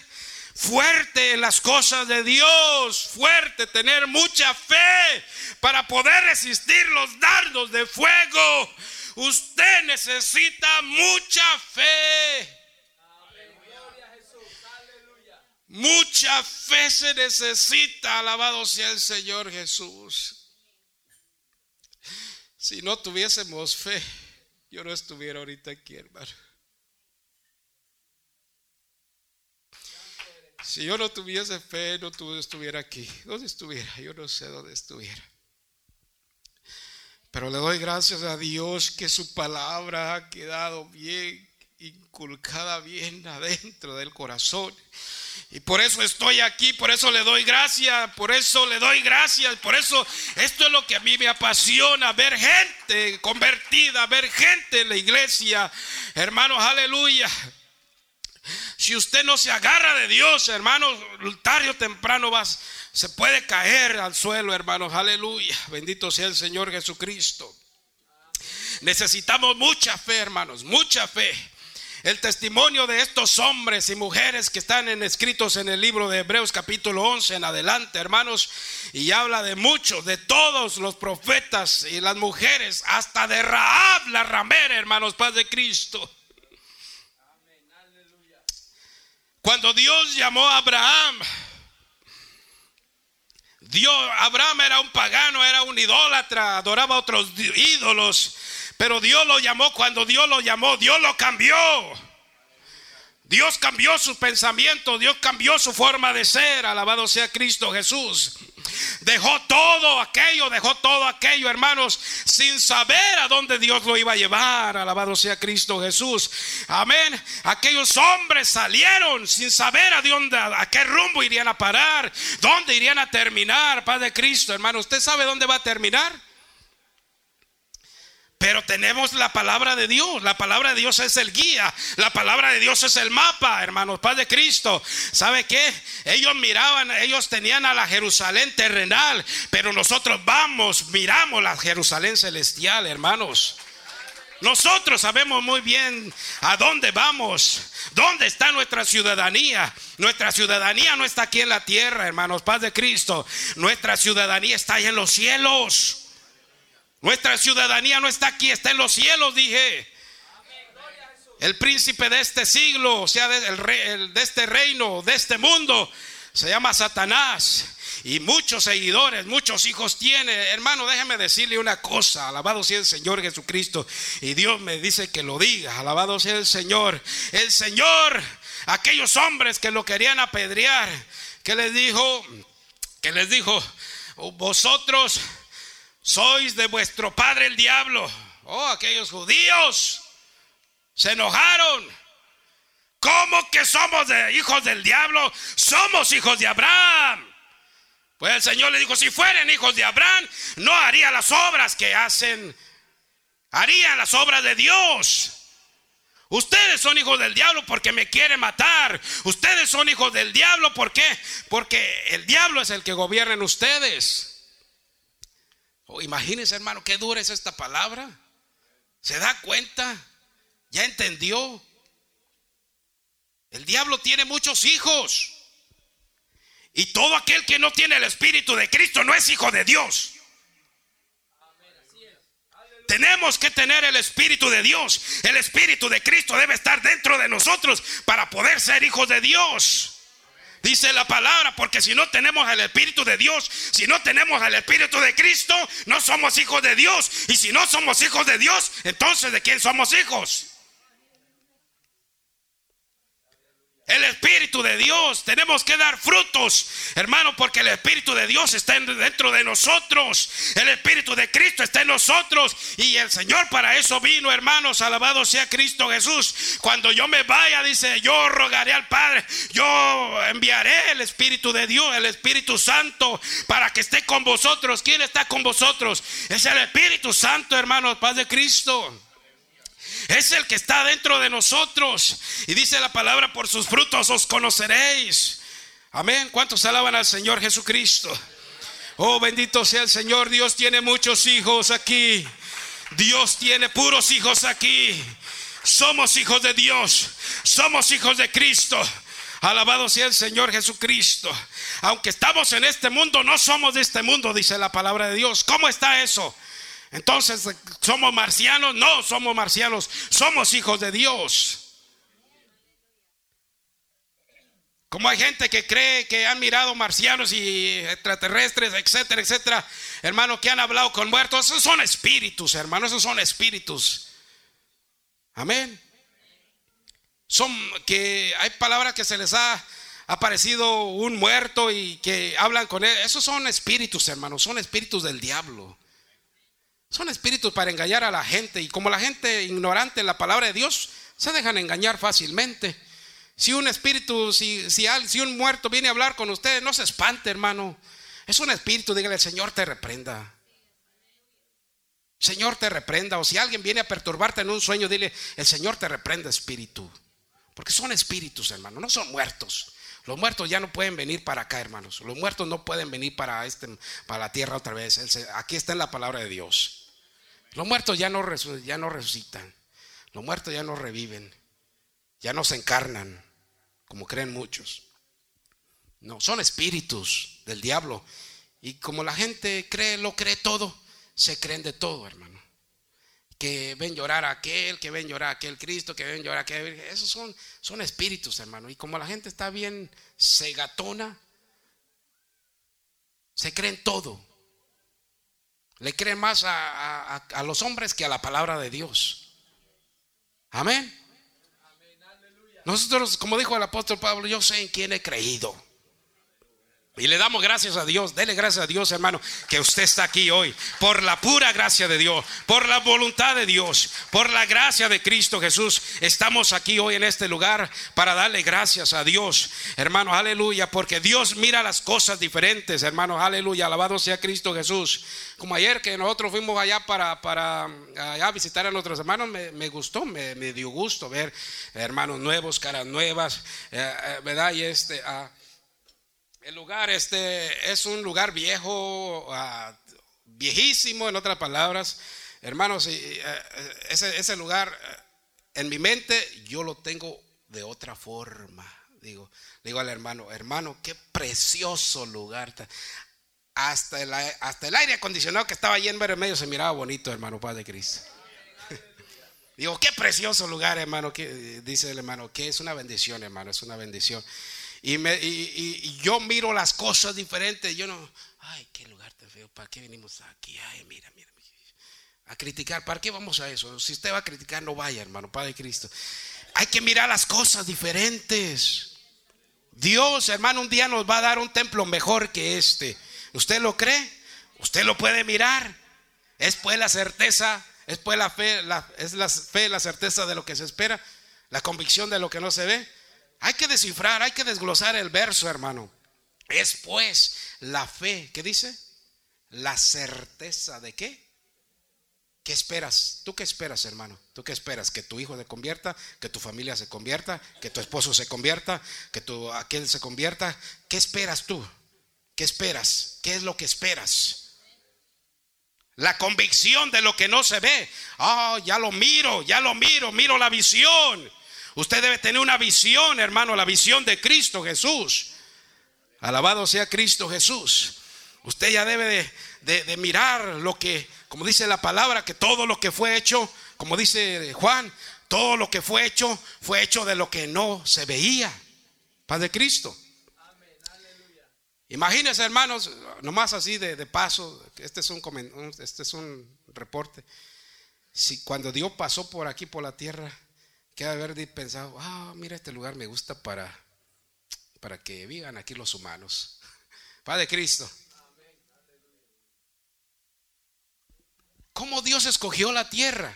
fuerte en las cosas de Dios, fuerte, tener mucha fe para poder resistir los dardos de fuego. Usted necesita mucha fe. Mucha fe se necesita, alabado sea el Señor Jesús. Si no tuviésemos fe, yo no estuviera ahorita aquí, hermano. Si yo no tuviese fe, no estuviera aquí. ¿Dónde estuviera? Yo no sé dónde estuviera. Pero le doy gracias a Dios que su palabra ha quedado bien inculcada, bien adentro del corazón. Y por eso estoy aquí, por eso le doy gracias, por eso le doy gracias, por eso esto es lo que a mí me apasiona, ver gente convertida, ver gente en la iglesia. Hermanos, aleluya. Si usted no se agarra de Dios, hermanos, tarde o temprano vas, se puede caer al suelo, hermanos. Aleluya. Bendito sea el Señor Jesucristo. Necesitamos mucha fe, hermanos, mucha fe el testimonio de estos hombres y mujeres que están escritos en el libro de Hebreos capítulo 11 en adelante, hermanos, y habla de muchos, de todos los profetas y las mujeres, hasta de Raab la ramera, hermanos, paz de Cristo. Cuando Dios llamó a Abraham, Dios, Abraham era un pagano, era un idólatra, adoraba a otros ídolos. Pero Dios lo llamó, cuando Dios lo llamó, Dios lo cambió. Dios cambió su pensamiento, Dios cambió su forma de ser, alabado sea Cristo Jesús. Dejó todo aquello, dejó todo aquello, hermanos, sin saber a dónde Dios lo iba a llevar, alabado sea Cristo Jesús. Amén. Aquellos hombres salieron sin saber a dónde, a qué rumbo irían a parar, dónde irían a terminar, Padre Cristo, hermano. ¿Usted sabe dónde va a terminar? Pero tenemos la palabra de Dios. La palabra de Dios es el guía. La palabra de Dios es el mapa, hermanos. Paz de Cristo. ¿Sabe qué? Ellos miraban, ellos tenían a la Jerusalén terrenal. Pero nosotros vamos, miramos la Jerusalén celestial, hermanos. Nosotros sabemos muy bien a dónde vamos, dónde está nuestra ciudadanía. Nuestra ciudadanía no está aquí en la tierra, hermanos, paz de Cristo. Nuestra ciudadanía está ahí en los cielos. Nuestra ciudadanía no está aquí, está en los cielos, dije. El príncipe de este siglo, o sea, de, de este reino, de este mundo, se llama Satanás. Y muchos seguidores, muchos hijos tiene. Hermano, déjeme decirle una cosa. Alabado sea el Señor Jesucristo. Y Dios me dice que lo diga. Alabado sea el Señor. El Señor, aquellos hombres que lo querían apedrear, que les dijo, que les dijo, vosotros sois de vuestro padre el diablo. Oh, aquellos judíos se enojaron. ¿Cómo que somos de hijos del diablo? Somos hijos de Abraham. Pues el Señor le dijo, si fueren hijos de Abraham, no haría las obras que hacen. Harían las obras de Dios. Ustedes son hijos del diablo porque me quieren matar. Ustedes son hijos del diablo ¿por qué? Porque el diablo es el que gobierna en ustedes. Oh, imagínense, hermano, qué dura es esta palabra. ¿Se da cuenta? ¿Ya entendió? El diablo tiene muchos hijos. Y todo aquel que no tiene el Espíritu de Cristo no es hijo de Dios. Tenemos que tener el Espíritu de Dios. El Espíritu de Cristo debe estar dentro de nosotros para poder ser hijos de Dios. Dice la palabra, porque si no tenemos el Espíritu de Dios, si no tenemos el Espíritu de Cristo, no somos hijos de Dios. Y si no somos hijos de Dios, entonces ¿de quién somos hijos? El Espíritu de Dios. Tenemos que dar frutos, hermano, porque el Espíritu de Dios está dentro de nosotros. El Espíritu de Cristo está en nosotros. Y el Señor para eso vino, hermanos. Alabado sea Cristo Jesús. Cuando yo me vaya, dice, yo rogaré al Padre. Yo enviaré el Espíritu de Dios, el Espíritu Santo, para que esté con vosotros. ¿Quién está con vosotros? Es el Espíritu Santo, hermanos, paz de Cristo. Es el que está dentro de nosotros. Y dice la palabra, por sus frutos os conoceréis. Amén. ¿Cuántos alaban al Señor Jesucristo? Oh, bendito sea el Señor. Dios tiene muchos hijos aquí. Dios tiene puros hijos aquí. Somos hijos de Dios. Somos hijos de Cristo. Alabado sea el Señor Jesucristo. Aunque estamos en este mundo, no somos de este mundo, dice la palabra de Dios. ¿Cómo está eso? Entonces, ¿somos marcianos? No, somos marcianos, somos hijos de Dios. Como hay gente que cree que han mirado marcianos y extraterrestres, etcétera, etcétera, hermano, que han hablado con muertos, esos son espíritus, hermano, esos son espíritus. Amén. Son que hay palabras que se les ha aparecido un muerto y que hablan con él. Esos son espíritus, hermano, son espíritus del diablo. Son espíritus para engañar a la gente y como la gente ignorante en la palabra de Dios, se dejan engañar fácilmente. Si un espíritu, si, si, si un muerto viene a hablar con usted, no se espante, hermano. Es un espíritu, dígale, el Señor te reprenda. Señor te reprenda. O si alguien viene a perturbarte en un sueño, dile, el Señor te reprenda, espíritu. Porque son espíritus, hermano, no son muertos. Los muertos ya no pueden venir para acá, hermanos. Los muertos no pueden venir para, este, para la tierra otra vez. Aquí está en la palabra de Dios. Los muertos ya no, resucitan. Los muertos ya no reviven. Ya no se encarnan, como creen muchos. No, son espíritus del diablo. Y como la gente cree, lo cree todo, se creen de todo, hermano. Que ven llorar a aquel, que ven llorar a aquel Cristo, que ven llorar a aquel. Esos son, son espíritus, hermano. Y como la gente está bien segatona, se creen todo. Le creen más a, los hombres que a la palabra de Dios. Amén. Nosotros, como dijo el apóstol Pablo, yo sé en quién he creído. Y le damos gracias a Dios, dele gracias a Dios hermano, que usted está aquí hoy, por la pura gracia de Dios, por la voluntad de Dios, por la gracia de Cristo Jesús. Estamos aquí hoy en este lugar para darle gracias a Dios, hermano, aleluya, porque Dios mira las cosas diferentes, hermano, aleluya, alabado sea Cristo Jesús. Como ayer que nosotros fuimos allá para, para allá visitar a nuestros hermanos, me, gustó, me, dio gusto ver hermanos nuevos, caras nuevas, eh, eh, ¿verdad? Y este... Uh, el lugar este es un lugar viejo, ah, viejísimo, en otras palabras. Hermanos, eh, ese, ese, lugar en mi mente yo lo tengo de otra forma. Digo, digo al hermano, hermano, qué precioso lugar. Hasta el, hasta el aire acondicionado que estaba allí en medio se miraba bonito, hermano Padre Cristo. Digo, qué precioso lugar, hermano. Que, dice el hermano, que es una bendición, hermano, es una bendición. Y, me, y, yo miro las cosas diferentes. Yo no, ay, qué lugar tan feo. ¿Para qué venimos aquí? Ay, mira, mira. A criticar. ¿Para qué vamos a eso? Si usted va a criticar, no vaya, hermano, Padre Cristo. Hay que mirar las cosas diferentes. Dios, hermano, un día nos va a dar un templo mejor que este. ¿Usted lo cree? Usted lo puede mirar. Es pues la certeza, es pues la fe, es la fe, la certeza de lo que se espera, la convicción de lo que no se ve. Hay que descifrar, hay que desglosar el verso, hermano. Es pues la fe, ¿qué dice? La certeza de qué? ¿Qué esperas? ¿Tú qué esperas, hermano? ¿Tú qué esperas? ¿Que tu hijo se convierta? ¿Que tu familia se convierta? ¿Que tu esposo se convierta? ¿Que tu aquel se convierta? ¿Qué esperas tú? ¿Qué esperas? ¿Qué es lo que esperas? La convicción de lo que no se ve. Oh, ya lo miro, ya lo miro, miro la visión. Usted debe tener una visión, hermano, la visión de Cristo Jesús. Alabado sea Cristo Jesús. Usted ya debe de, mirar lo que, como dice la palabra, que todo lo que fue hecho, como dice Juan, todo lo que fue hecho fue hecho de lo que no se veía. Paz de Cristo. Imagínense, hermanos, nomás así de, paso, este es un, este es un reporte. Si cuando Dios pasó por aquí, por la tierra, que haber pensado, ah, mira, este lugar me gusta para, para que vivan aquí los humanos. Padre Cristo. ¿Cómo Dios escogió la tierra?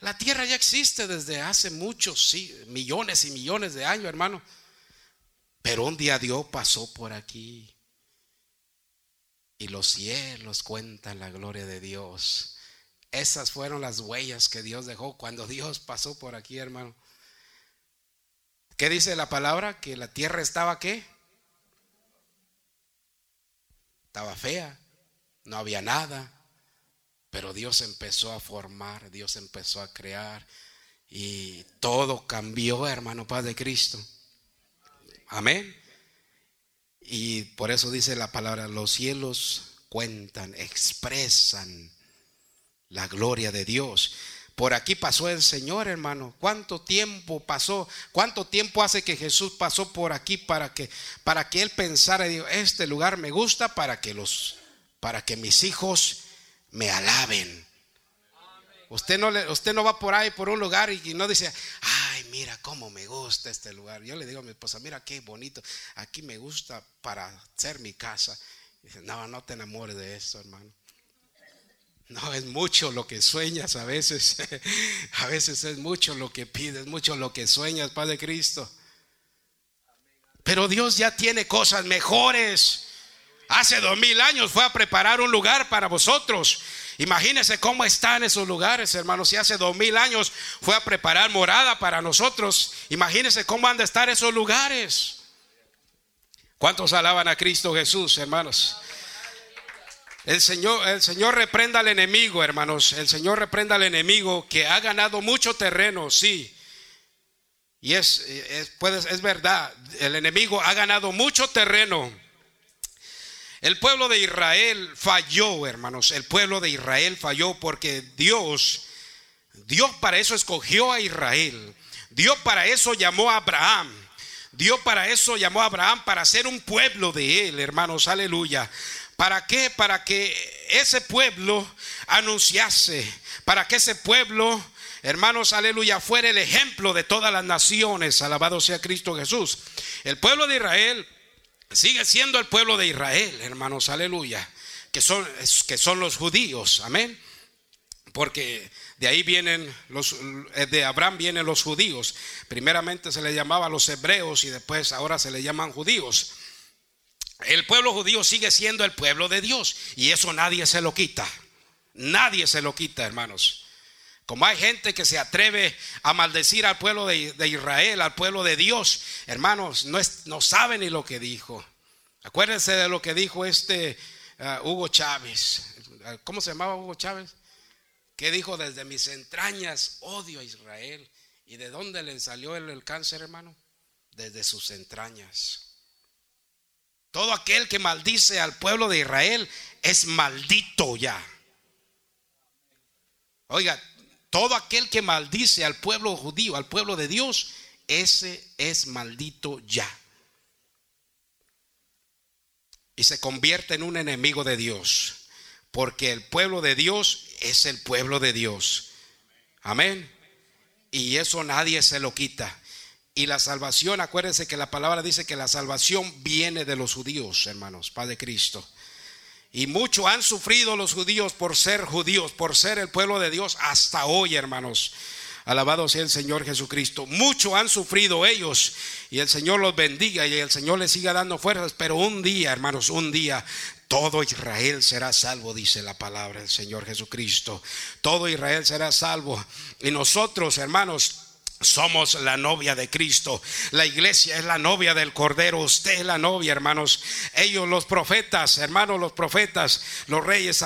La tierra ya existe desde hace muchos, sí, millones y millones de años, hermano. Pero un día Dios pasó por aquí y los cielos cuentan la gloria de Dios. Esas fueron las huellas que Dios dejó cuando Dios pasó por aquí, hermano. ¿Qué dice la palabra? Que la tierra estaba qué? Estaba fea, no había nada. Pero Dios empezó a formar, Dios empezó a crear y todo cambió, hermano Padre Cristo. Amén. Y por eso dice la palabra, los cielos cuentan, expresan la gloria de Dios. Por aquí pasó el Señor, hermano. ¿Cuánto tiempo pasó? ¿Cuánto tiempo hace que Jesús pasó por aquí para que para que él pensara, este lugar me gusta para que los para que mis hijos me alaben? Usted no, usted no va por ahí, por un lugar y, no dice, ay, mira cómo me gusta este lugar. Yo le digo a mi esposa, mira qué bonito, aquí me gusta para ser mi casa. dice, no, no te enamores de esto, hermano. No, es mucho lo que sueñas a veces. a veces es mucho lo que pides, mucho lo que sueñas, Padre Cristo. Pero Dios ya tiene cosas mejores. Hace dos mil años fue a preparar un lugar para vosotros. Imagínense cómo están esos lugares, hermanos. Si hace dos mil años fue a preparar morada para nosotros, imagínense cómo han de estar esos lugares. ¿Cuántos alaban a Cristo Jesús, hermanos? El Señor, el Señor reprenda al enemigo, hermanos. El Señor reprenda al enemigo que ha ganado mucho terreno, sí. Y es, es, es verdad, el enemigo ha ganado mucho terreno el pueblo de Israel falló, hermanos. El pueblo de Israel falló porque Dios, Dios para eso escogió a Israel. Dios para eso llamó a Abraham. Dios para eso llamó a Abraham para ser un pueblo de él, hermanos. Aleluya. ¿Para qué? Para que ese pueblo anunciase, para que ese pueblo, hermanos, aleluya, fuera el ejemplo de todas las naciones. Alabado sea Cristo Jesús. El pueblo de Israel sigue siendo el pueblo de Israel, hermanos, aleluya, que son, que son los judíos, amén. Porque de ahí vienen los, eh, de Abraham vienen los judíos. Primeramente se le llamaba los hebreos y después ahora se le llaman judíos. El pueblo judío sigue siendo el pueblo de Dios y eso nadie se lo quita. Nadie se lo quita, hermanos. Como hay gente que se atreve a maldecir al pueblo de, Israel, al pueblo de Dios, hermanos, no, es, no saben ni lo que dijo. Acuérdense de lo que dijo este uh, Hugo Chávez. ¿Cómo se llamaba Hugo Chávez? Que dijo, desde mis entrañas odio a Israel. ¿Y de dónde le salió el cáncer, hermano? Desde sus entrañas. Todo aquel que maldice al pueblo de Israel es maldito ya. Oiga, todo aquel que maldice al pueblo judío, al pueblo de Dios, ese es maldito ya. Y se convierte en un enemigo de Dios. Porque el pueblo de Dios es el pueblo de Dios. Amén. Y eso nadie se lo quita. Y la salvación, acuérdense que la palabra dice que la salvación viene de los judíos, hermanos, Padre Cristo. Y mucho han sufrido los judíos por ser judíos, por ser el pueblo de Dios hasta hoy, hermanos. Alabado sea el Señor Jesucristo. Mucho han sufrido ellos y el Señor los bendiga y el Señor les siga dando fuerzas. Pero un día, hermanos, un día todo Israel será salvo, dice la palabra del Señor Jesucristo. Todo Israel será salvo. Y nosotros, hermanos, Somos la novia de Cristo. La iglesia es la novia del Cordero. Usted es la novia, hermanos. Ellos, los profetas, hermanos, los profetas, los reyes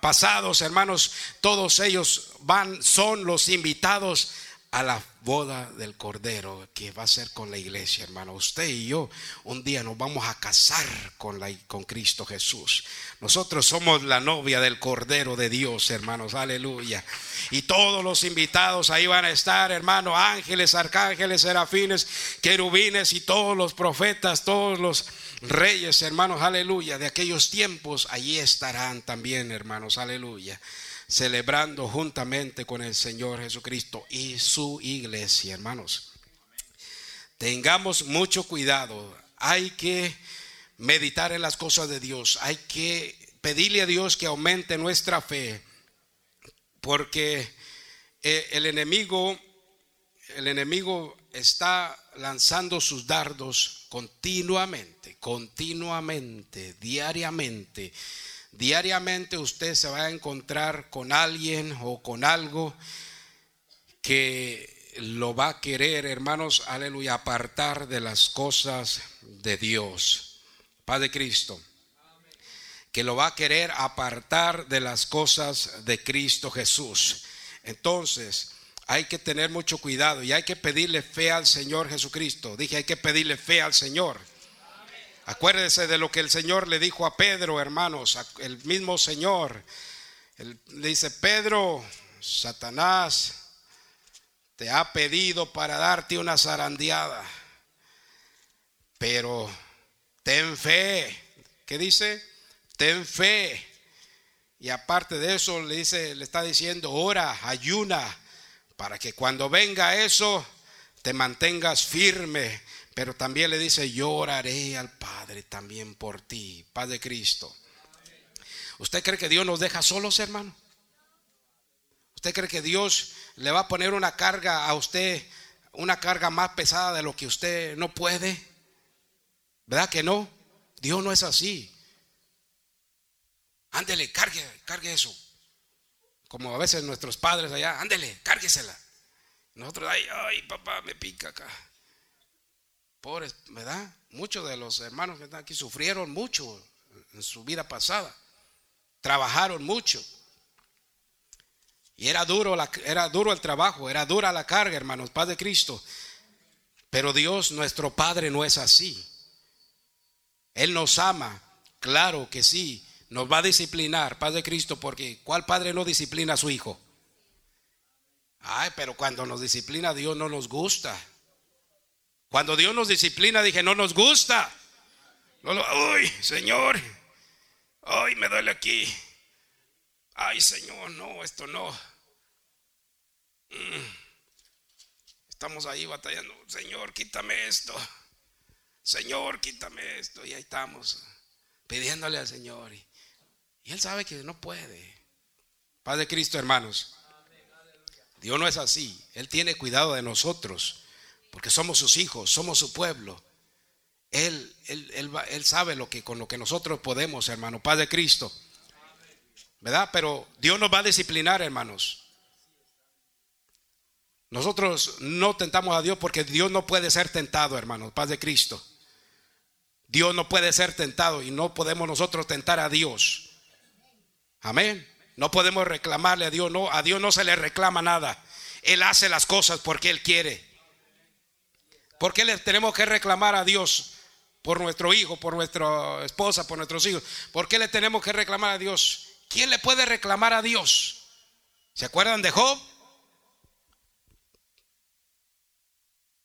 pasados, hermanos, todos ellos van, son los invitados a la boda del Cordero que va a ser con la iglesia, hermano. Usted y yo un día nos vamos a casar con, la, con Cristo Jesús. Nosotros somos la novia del Cordero de Dios, hermanos. Aleluya. Y todos los invitados ahí van a estar, hermano. Ángeles, arcángeles, serafines, querubines y todos los profetas, todos los reyes, hermanos. Aleluya. De aquellos tiempos, allí estarán también, hermanos. Aleluya celebrando juntamente con el Señor Jesucristo y su iglesia, hermanos. Tengamos mucho cuidado. Hay que meditar en las cosas de Dios. Hay que pedirle a Dios que aumente nuestra fe. Porque eh, el enemigo, el enemigo está lanzando sus dardos continuamente, continuamente, diariamente Diariamente usted se va a encontrar con alguien o con algo que lo va a querer, hermanos, aleluya, apartar de las cosas de Dios. Padre Cristo. Que lo va a querer apartar de las cosas de Cristo Jesús. Entonces, hay que tener mucho cuidado y hay que pedirle fe al Señor Jesucristo. Dije, hay que pedirle fe al Señor. Acuérdese de lo que el Señor le dijo a Pedro, hermanos, el mismo Señor. le dice, Pedro, Satanás te ha pedido para darte una zarandeada, pero ten fe. ¿Qué dice? Ten fe. Y aparte de eso le dice, le está diciendo, ora, ayuna, para que cuando venga eso te mantengas firme pero también le dice, yo oraré al Padre también por ti, Padre Cristo. ¿Usted cree que Dios nos deja solos, hermano? ¿Usted cree que Dios le va a poner una carga a usted, una carga más pesada de lo que usted no puede? ¿Verdad que no? Dios no es así. Ándele, cargue, cargue eso. Como a veces nuestros padres allá, ándele, cárguesela. Nosotros, ay, ay, papá, me pica acá. Pobres, ¿verdad? Muchos de los hermanos que están aquí sufrieron mucho en su vida pasada. Trabajaron mucho. Y era duro, era duro el trabajo, era dura la carga, hermanos, Padre Cristo. Pero Dios, nuestro Padre, no es así. Él nos ama, claro que sí. Nos va a disciplinar, Padre Cristo, porque ¿cuál padre no disciplina a su hijo? Ay, pero cuando nos disciplina Dios no nos gusta. Cuando Dios nos disciplina, dije, no nos gusta. uy, Señor, ay, me duele aquí. Ay, Señor, no, esto no. Mm. Estamos ahí batallando. Señor, quítame esto. Señor, quítame esto. Y ahí estamos pidiéndole al Señor. Y, y Él sabe que no puede. Padre Cristo, hermanos. Dios no es así. Él tiene cuidado de nosotros porque somos sus hijos, somos su pueblo. Él, él, él, sabe lo que con lo que nosotros podemos, hermano, Padre Cristo. ¿Verdad? Pero Dios nos va a disciplinar, hermanos. Nosotros no tentamos a Dios porque Dios no puede ser tentado, hermanos, Padre Cristo. Dios no puede ser tentado y no podemos nosotros tentar a Dios. Amén. No podemos reclamarle a Dios, no, a Dios no se le reclama nada. Él hace las cosas porque Él quiere. ¿Por qué le tenemos que reclamar a Dios por nuestro hijo, por nuestra esposa, por nuestros hijos? ¿Por qué le tenemos que reclamar a Dios? ¿Quién le puede reclamar a Dios? ¿Se acuerdan de Job?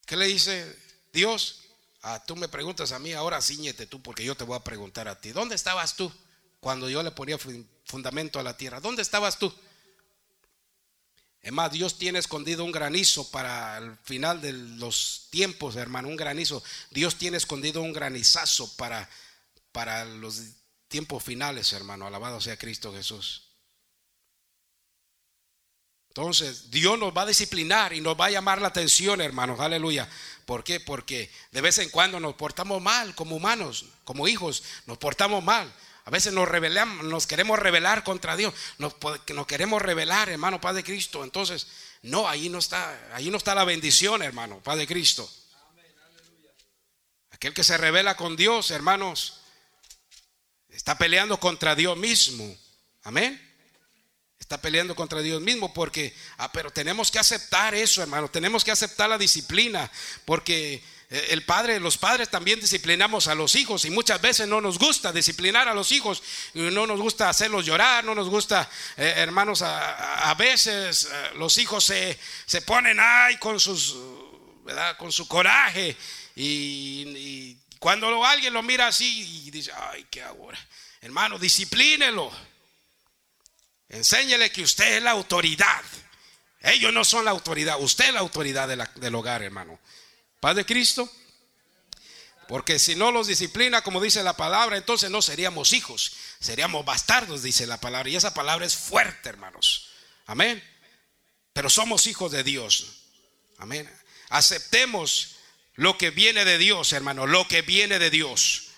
¿Qué le dice Dios? Ah, tú me preguntas a mí, ahora ciñete tú porque yo te voy a preguntar a ti. ¿Dónde estabas tú cuando yo le ponía fundamento a la tierra? ¿Dónde estabas tú? Es más, Dios tiene escondido un granizo para el final de los tiempos, hermano, un granizo. Dios tiene escondido un granizazo para, para los tiempos finales, hermano. Alabado sea Cristo Jesús. Entonces, Dios nos va a disciplinar y nos va a llamar la atención, hermanos. Aleluya. ¿Por qué? Porque de vez en cuando nos portamos mal como humanos, como hijos, nos portamos mal. A veces nos rebelamos, nos queremos rebelar contra Dios, nos, queremos rebelar, hermano Padre Cristo. Entonces, no, ahí no está, ahí no está la bendición, hermano Padre Cristo. Aquel que se revela con Dios, hermanos, está peleando contra Dios mismo. Amén. Está peleando contra Dios mismo porque, ah, pero tenemos que aceptar eso, hermano. Tenemos que aceptar la disciplina porque eh, el padre, los padres también disciplinamos a los hijos y muchas veces no nos gusta disciplinar a los hijos, no nos gusta hacerlos llorar, no nos gusta, eh, hermanos, a, veces eh, los hijos se, se ponen ahí con sus. Con su coraje y, cuando alguien lo mira así y dice, ay, ¿qué ahora? Hermano, disciplínelo. Enséñele que usted es la autoridad. Ellos no son la autoridad, usted es la autoridad del hogar, hermano. Padre Cristo. Porque si no los disciplina, como dice la palabra, entonces no seríamos hijos, seríamos bastardos, dice la palabra. Y esa palabra es fuerte, hermanos. Amén. Pero somos hijos de Dios. Amén. Aceptemos lo que viene de Dios, hermano, lo que viene de Dios.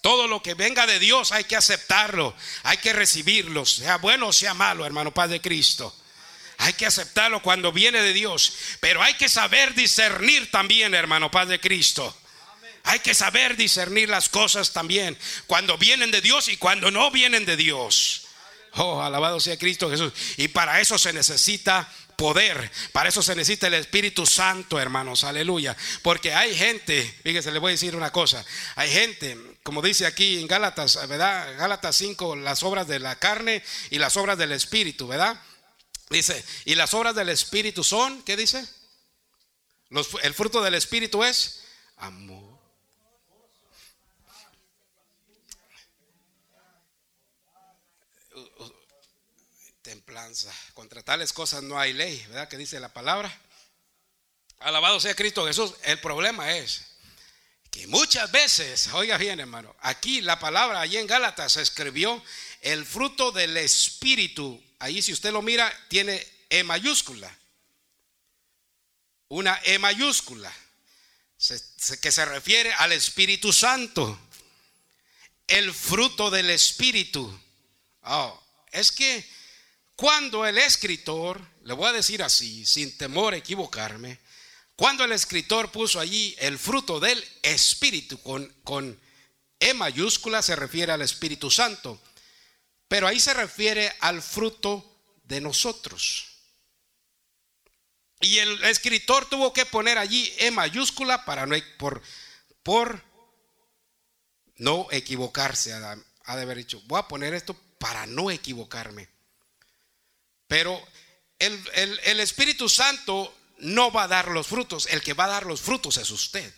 Todo lo que venga de Dios hay que aceptarlo, hay que recibirlo, sea bueno o sea malo, hermano Padre Cristo. Hay que aceptarlo cuando viene de Dios. Pero hay que saber discernir también, hermano Padre Cristo. Hay que saber discernir las cosas también. Cuando vienen de Dios y cuando no vienen de Dios. Oh, alabado sea Cristo Jesús. Y para eso se necesita poder. Para eso se necesita el Espíritu Santo, hermanos. Aleluya. Porque hay gente, fíjese, le voy a decir una cosa. Hay gente, como dice aquí en Gálatas, ¿verdad? Gálatas 5, las obras de la carne y las obras del Espíritu, ¿verdad? Dice, y las obras del Espíritu son, ¿qué dice? el fruto del Espíritu es amor. Templanza. Contra tales cosas no hay ley, ¿verdad? Que dice la palabra. Alabado sea Cristo Jesús. El problema es que muchas veces, oiga bien hermano, aquí la palabra, allí en Gálatas se escribió el fruto del Espíritu ahí si usted lo mira, tiene E mayúscula. Una E mayúscula, que se refiere al Espíritu Santo. El fruto del Espíritu. Oh, es que cuando el escritor, le voy a decir así, sin temor a equivocarme, cuando el escritor puso allí el fruto del Espíritu con, con E mayúscula, se refiere al Espíritu Santo. Pero ahí se refiere al fruto de nosotros. Y el escritor tuvo que poner allí E mayúscula para no, por, por no equivocarse. Ha de haber dicho, voy a poner esto para no equivocarme. Pero el, el Espíritu Santo no va a dar los frutos. El que va a dar los frutos es usted.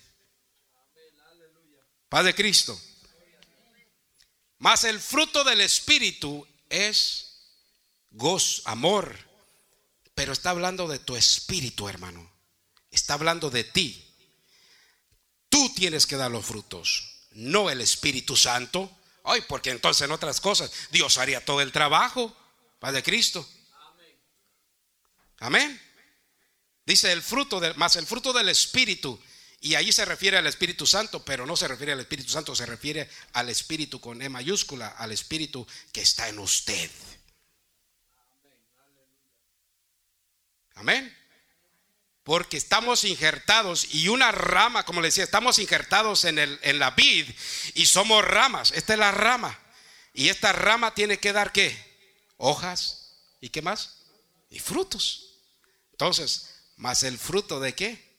Padre Cristo. Mas el fruto del Espíritu es gozo, amor. Pero está hablando de tu espíritu, hermano. Está hablando de ti. Tú tienes que dar los frutos, no el Espíritu Santo. Ay, porque entonces en otras cosas Dios haría todo el trabajo. Padre Cristo. Amén. Dice el fruto del, más el fruto del Espíritu y ahí se refiere al Espíritu Santo, pero no se refiere al Espíritu Santo, se refiere al Espíritu con E mayúscula, al Espíritu que está en usted. Amén. Porque estamos injertados y una rama, como le decía, estamos injertados en, el, en la vid y somos ramas. Esta es la rama. Y esta rama tiene que dar qué? Hojas. ¿Y qué más? Y frutos. Entonces, más el fruto de qué?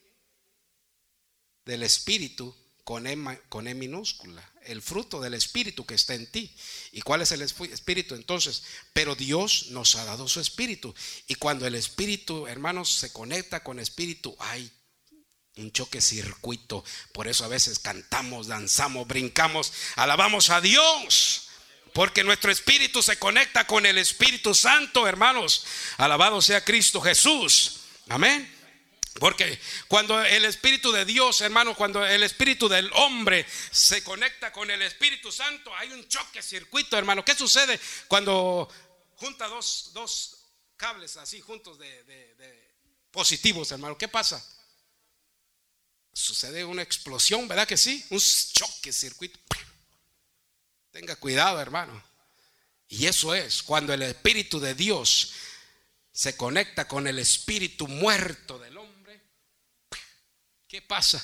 del Espíritu con e, con e minúscula, el fruto del Espíritu que está en ti. ¿Y cuál es el Espíritu entonces? Pero Dios nos ha dado su Espíritu. Y cuando el Espíritu, hermanos, se conecta con Espíritu, hay un choque circuito. Por eso a veces cantamos, danzamos, brincamos, alabamos a Dios. Porque nuestro espíritu se conecta con el Espíritu Santo, hermanos. Alabado sea Cristo Jesús. Amén. Porque cuando el Espíritu de Dios, hermano, cuando el Espíritu del hombre se conecta con el Espíritu Santo, hay un choque circuito, hermano. ¿Qué sucede cuando junta dos, dos cables así juntos de, positivos, hermano? ¿Qué pasa? Sucede una explosión, ¿verdad que sí? Un choque circuito. Tenga cuidado, hermano. Y eso es cuando el Espíritu de Dios se conecta con el espíritu muerto del hombre. ¿Qué pasa?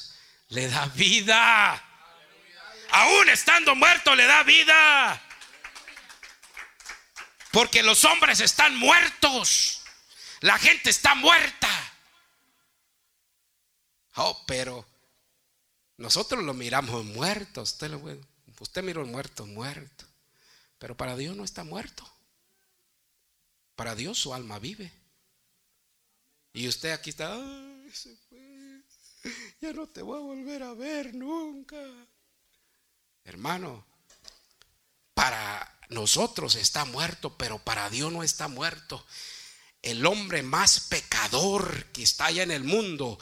Le da vida. Aún estando muerto le da vida. Porque los hombres están muertos. La gente está muerta. Oh, pero nosotros lo miramos muerto. Usted, lo, usted miró muerto, muerto. Pero para Dios no está muerto. Para Dios su alma vive. Y usted aquí está, ya no te voy a volver a ver nunca. Hermano, para nosotros está muerto, pero para Dios no está muerto. El hombre más pecador que está allá en el mundo,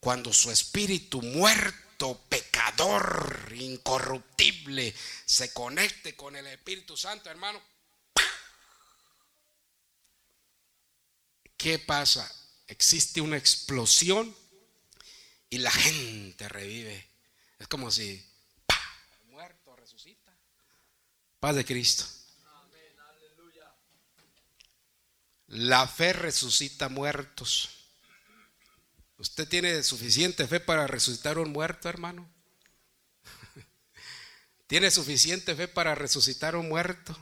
cuando su espíritu muerto, pecador, incorruptible, se conecte con el Espíritu Santo, hermano, ¿Qué pasa? Existe una explosión y la gente revive. Es como si muerto resucita. Paz de Cristo. La fe resucita muertos. ¿Usted tiene suficiente fe para resucitar un muerto, hermano? ¿Tiene suficiente fe para resucitar un muerto?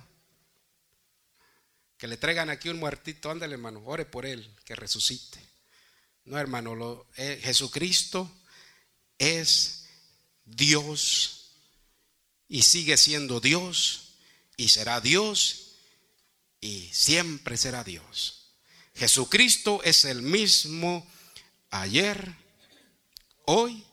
Que le traigan aquí un muertito, ándale hermano, ore por él, que resucite. No hermano, lo, eh, Jesucristo es Dios y sigue siendo Dios y será Dios y siempre será Dios. Jesucristo es el mismo ayer, hoy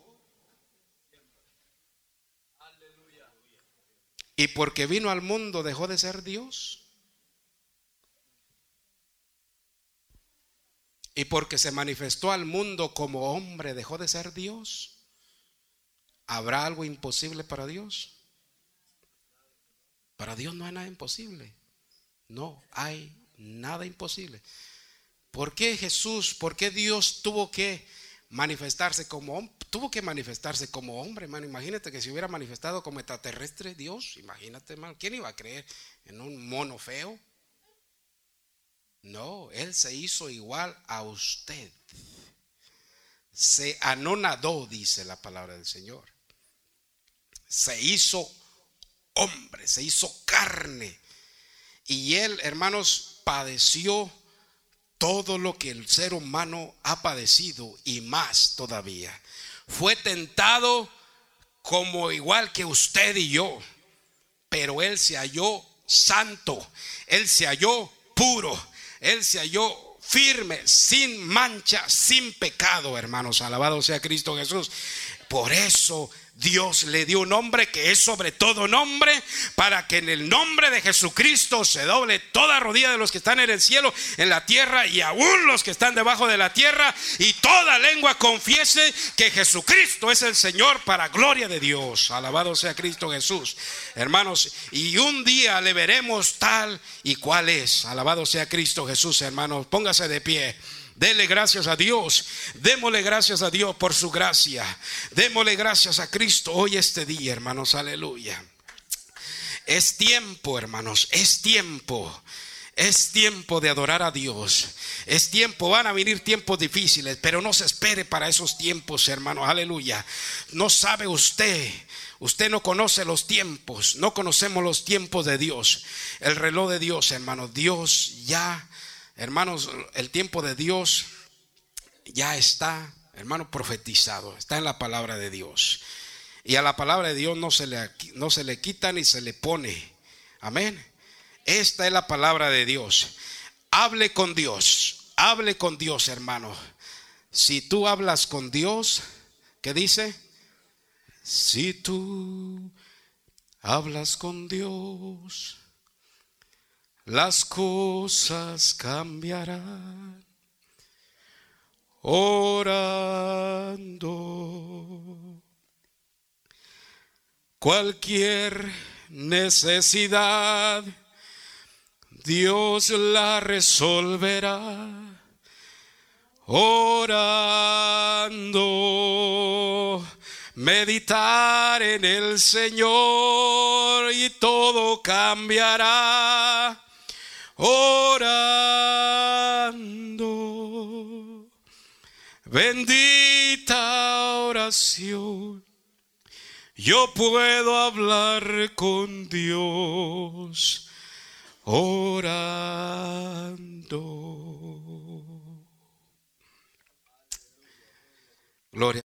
y porque vino al mundo dejó de ser Dios. Y porque se manifestó al mundo como hombre, dejó de ser Dios. ¿Habrá algo imposible para Dios? Para Dios no hay nada imposible. No hay nada imposible. ¿Por qué Jesús, por qué Dios tuvo que manifestarse como? Tuvo que manifestarse como hombre, hermano. Imagínate que si hubiera manifestado como extraterrestre Dios, imagínate, hermano. ¿Quién iba a creer en un mono feo? No, Él se hizo igual a usted. Se anonadó, dice la palabra del Señor. Se hizo hombre, se hizo carne. Y Él, hermanos, padeció todo lo que el ser humano ha padecido y más todavía. Fue tentado como igual que usted y yo, pero Él se halló santo, Él se halló puro, él se halló firme, sin mancha, sin pecado, hermanos. Alabado sea Cristo Jesús. Por eso Dios le dio un nombre que es sobre todo nombre, para que en el nombre de Jesucristo se doble toda rodilla de los que están en el cielo, en la tierra y aún los que están debajo de la tierra, y toda lengua confiese que Jesucristo es el Señor para gloria de Dios. Alabado sea Cristo Jesús. Hermanos, y un día le veremos tal y cual es. Alabado sea Cristo Jesús, hermanos. Póngase de pie. Dele gracias a Dios. Démosle gracias a Dios por su gracia. Démosle gracias a Cristo hoy este día, hermanos. Aleluya. Es tiempo, hermanos. Es tiempo. Es tiempo de adorar a Dios. Es tiempo, van a venir tiempos difíciles, pero no se espere para esos tiempos, hermanos. Aleluya. No sabe usted. Usted no conoce los tiempos. No conocemos los tiempos de Dios. El reloj de Dios, hermanos. Dios ya Hermanos, el tiempo de Dios ya está, hermano, profetizado, está en la palabra de Dios. Y a la palabra de Dios no se le, no se le quita ni se le pone. Amén. Esta es la palabra de Dios. Hable con Dios, hable con Dios, hermano. Si tú hablas con Dios, ¿qué dice? Si tú hablas con Dios las cosas cambiarán. Orando cualquier necesidad, Dios la resolverá. Orando meditar en el Señor y todo cambiará. Orando, bendita oración. Yo puedo hablar con Dios orando. Gloria.